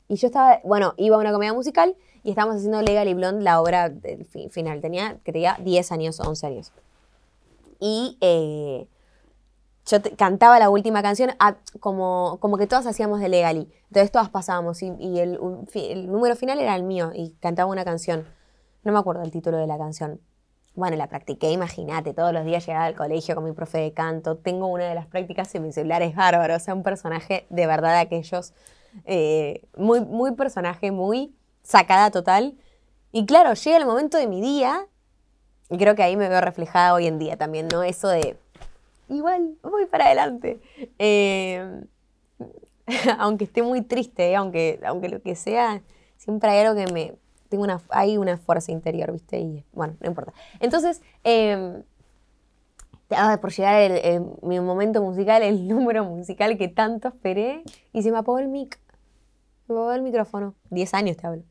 y, yo estaba, bueno, iba a una comedia musical y estábamos haciendo Legal y Blonde, la obra del final. Tenía, que tenía 10 años, 11 años. Y eh, yo cantaba la última canción como, como que todas hacíamos de Legali. Entonces todas pasábamos y, el, número final era el mío y cantaba una canción. No me acuerdo el título de la canción. Bueno, la practiqué, imagínate, todos los días llegaba al colegio con mi profe de canto. Tengo una de las prácticas en mi es bárbaro, o sea, un personaje de verdad de aquellos, eh, muy, muy personaje, muy sacada total. Y claro, llega el momento de mi día, y creo que ahí me veo reflejada hoy en día también, ¿no? Eso de igual voy para adelante. Eh, aunque esté muy triste, aunque, aunque lo que sea, siempre hay algo que me... Tengo una, hay una fuerza interior, ¿viste? Y bueno, no importa. Entonces, eh, por llegar el, mi momento musical, el número musical que tanto esperé, y se me apagó el mic. Me apagó el micrófono. Diez años te hablo.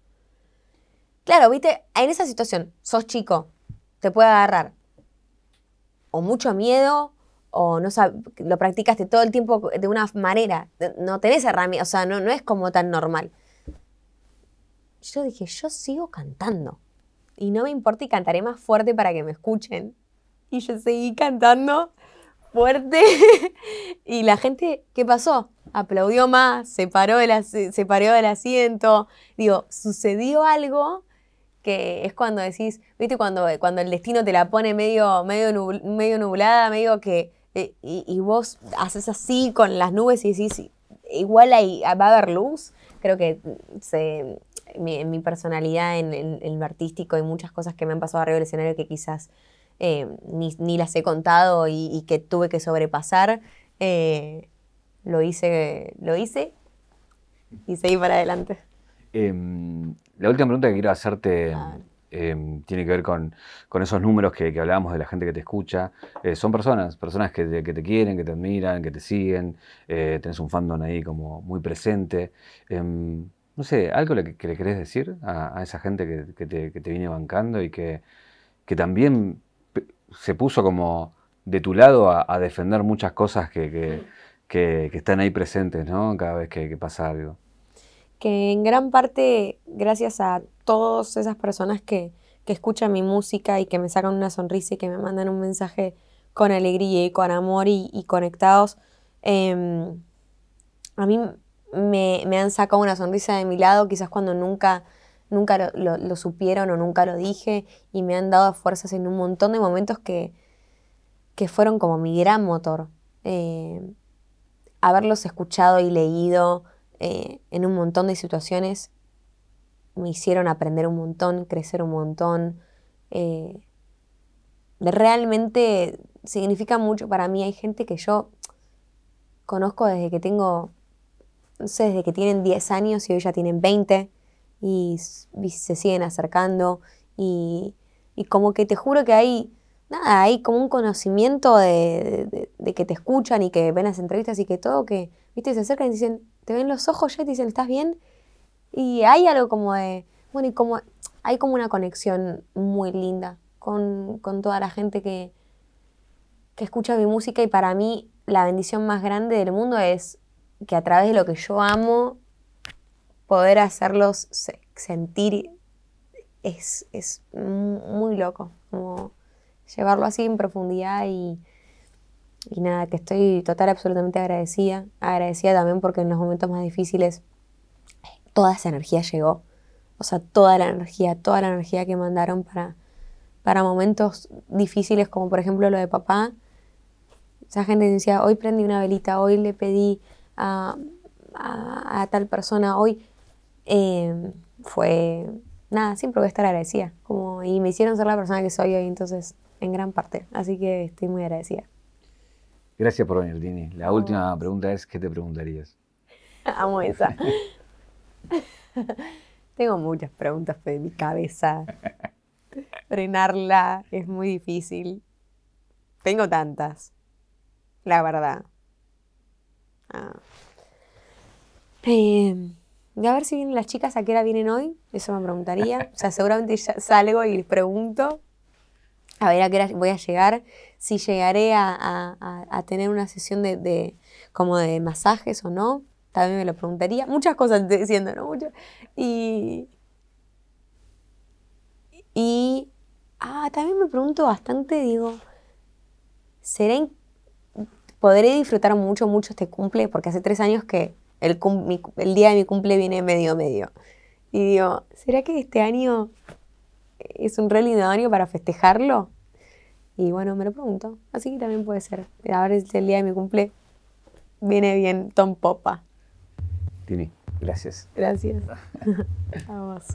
Claro, viste, en esa situación, sos chico, te puede agarrar o mucho miedo o no lo practicaste todo el tiempo de una manera, no tenés herramientas, o sea, no, no es como tan normal. Yo dije, yo sigo cantando y no me importa y cantaré más fuerte para que me escuchen. Y yo seguí cantando fuerte y la gente, ¿qué pasó? Aplaudió más, se paró, del, se paró del asiento. Digo, sucedió algo que es cuando decís, viste, cuando, cuando el destino te la pone medio, medio, medio nublada, medio que eh, y, vos haces así con las nubes y decís, igual ahí va a haber luz. Creo que se, en mi personalidad, en, el artístico, hay muchas cosas que me han pasado arriba del escenario que quizás eh, ni, las he contado y, que tuve que sobrepasar. Eh, lo hice, lo hice y seguí para adelante. Em, la última pregunta que quiero hacerte Em, tiene que ver con, esos números que, hablábamos de la gente que te escucha. Eh, son personas, personas que te, quieren, que te admiran, que te siguen. Tenés un fandom ahí como muy presente. No sé, ¿algo que, le querés decir a, esa gente que, te, viene bancando y que, también se puso como de tu lado a, defender muchas cosas que, están ahí presentes, ¿no? Cada vez que pasa algo que en gran parte, gracias a todas esas personas que, escuchan mi música y que me sacan una sonrisa y que me mandan un mensaje con alegría y con amor y, conectados, em, a mí me, han sacado una sonrisa de mi lado, quizás cuando nunca, nunca lo, supieron o nunca lo dije, y me han dado fuerzas en un montón de momentos que, que fueron como mi gran motor. Em, haberlos escuchado y leído, eh, en un montón de situaciones me hicieron aprender un montón, crecer un montón. Eh, realmente significa mucho para mí. Hay gente que yo conozco desde que tengo, no sé, desde que tienen 10 años y hoy ya tienen 20 y, se siguen acercando y, como que te juro que hay, nada, hay como un conocimiento de, de, que te escuchan y que ven las entrevistas y que todo, que, viste, se acercan y dicen, te ven los ojos ya y te dicen, ¿estás bien? Y hay algo como de, bueno, y como, hay como una conexión muy linda con, toda la gente que, que escucha mi música y para mí la bendición más grande del mundo es que a través de lo que yo amo, poder hacerlos sentir es, es muy loco, como llevarlo así en profundidad y, y nada, que estoy total, absolutamente agradecida. Agradecida también porque en los momentos más difíciles toda esa energía llegó. O sea, toda la energía, toda la energía que mandaron para, para momentos difíciles, como por ejemplo lo de papá. Esa gente decía, hoy prendí una velita, hoy le pedí a, a, tal persona, hoy eh, fue, nada, siempre voy a estar agradecida. Como, y me hicieron ser la persona que soy hoy, entonces, en gran parte. Así que estoy muy agradecida. Gracias por venir, Dini. La última pregunta es, ¿qué te preguntarías? Amo esa. Tengo muchas preguntas en mi cabeza. Frenarla es muy difícil. Tengo tantas, la verdad. Ah. Eh, a ver si vienen las chicas, ¿a qué hora vienen hoy? Eso me preguntaría. O sea, seguramente salgo y les pregunto a ver a qué hora voy a llegar, si llegaré a, tener una sesión de, como de masajes o no, también me lo preguntaría. Muchas cosas estoy diciendo, ¿no? Y, y ah, también me pregunto bastante, digo, ¿será podré disfrutar mucho, mucho este cumple, porque hace tres años que el, el día de mi cumple viene medio, medio. Y digo, ¿será que este año es un re lindo año para festejarlo? Y bueno, me lo pregunto. Así que también puede ser. Ahora es el día de mi cumple. Viene bien Tom Popa. Tini, gracias. Gracias. A vos.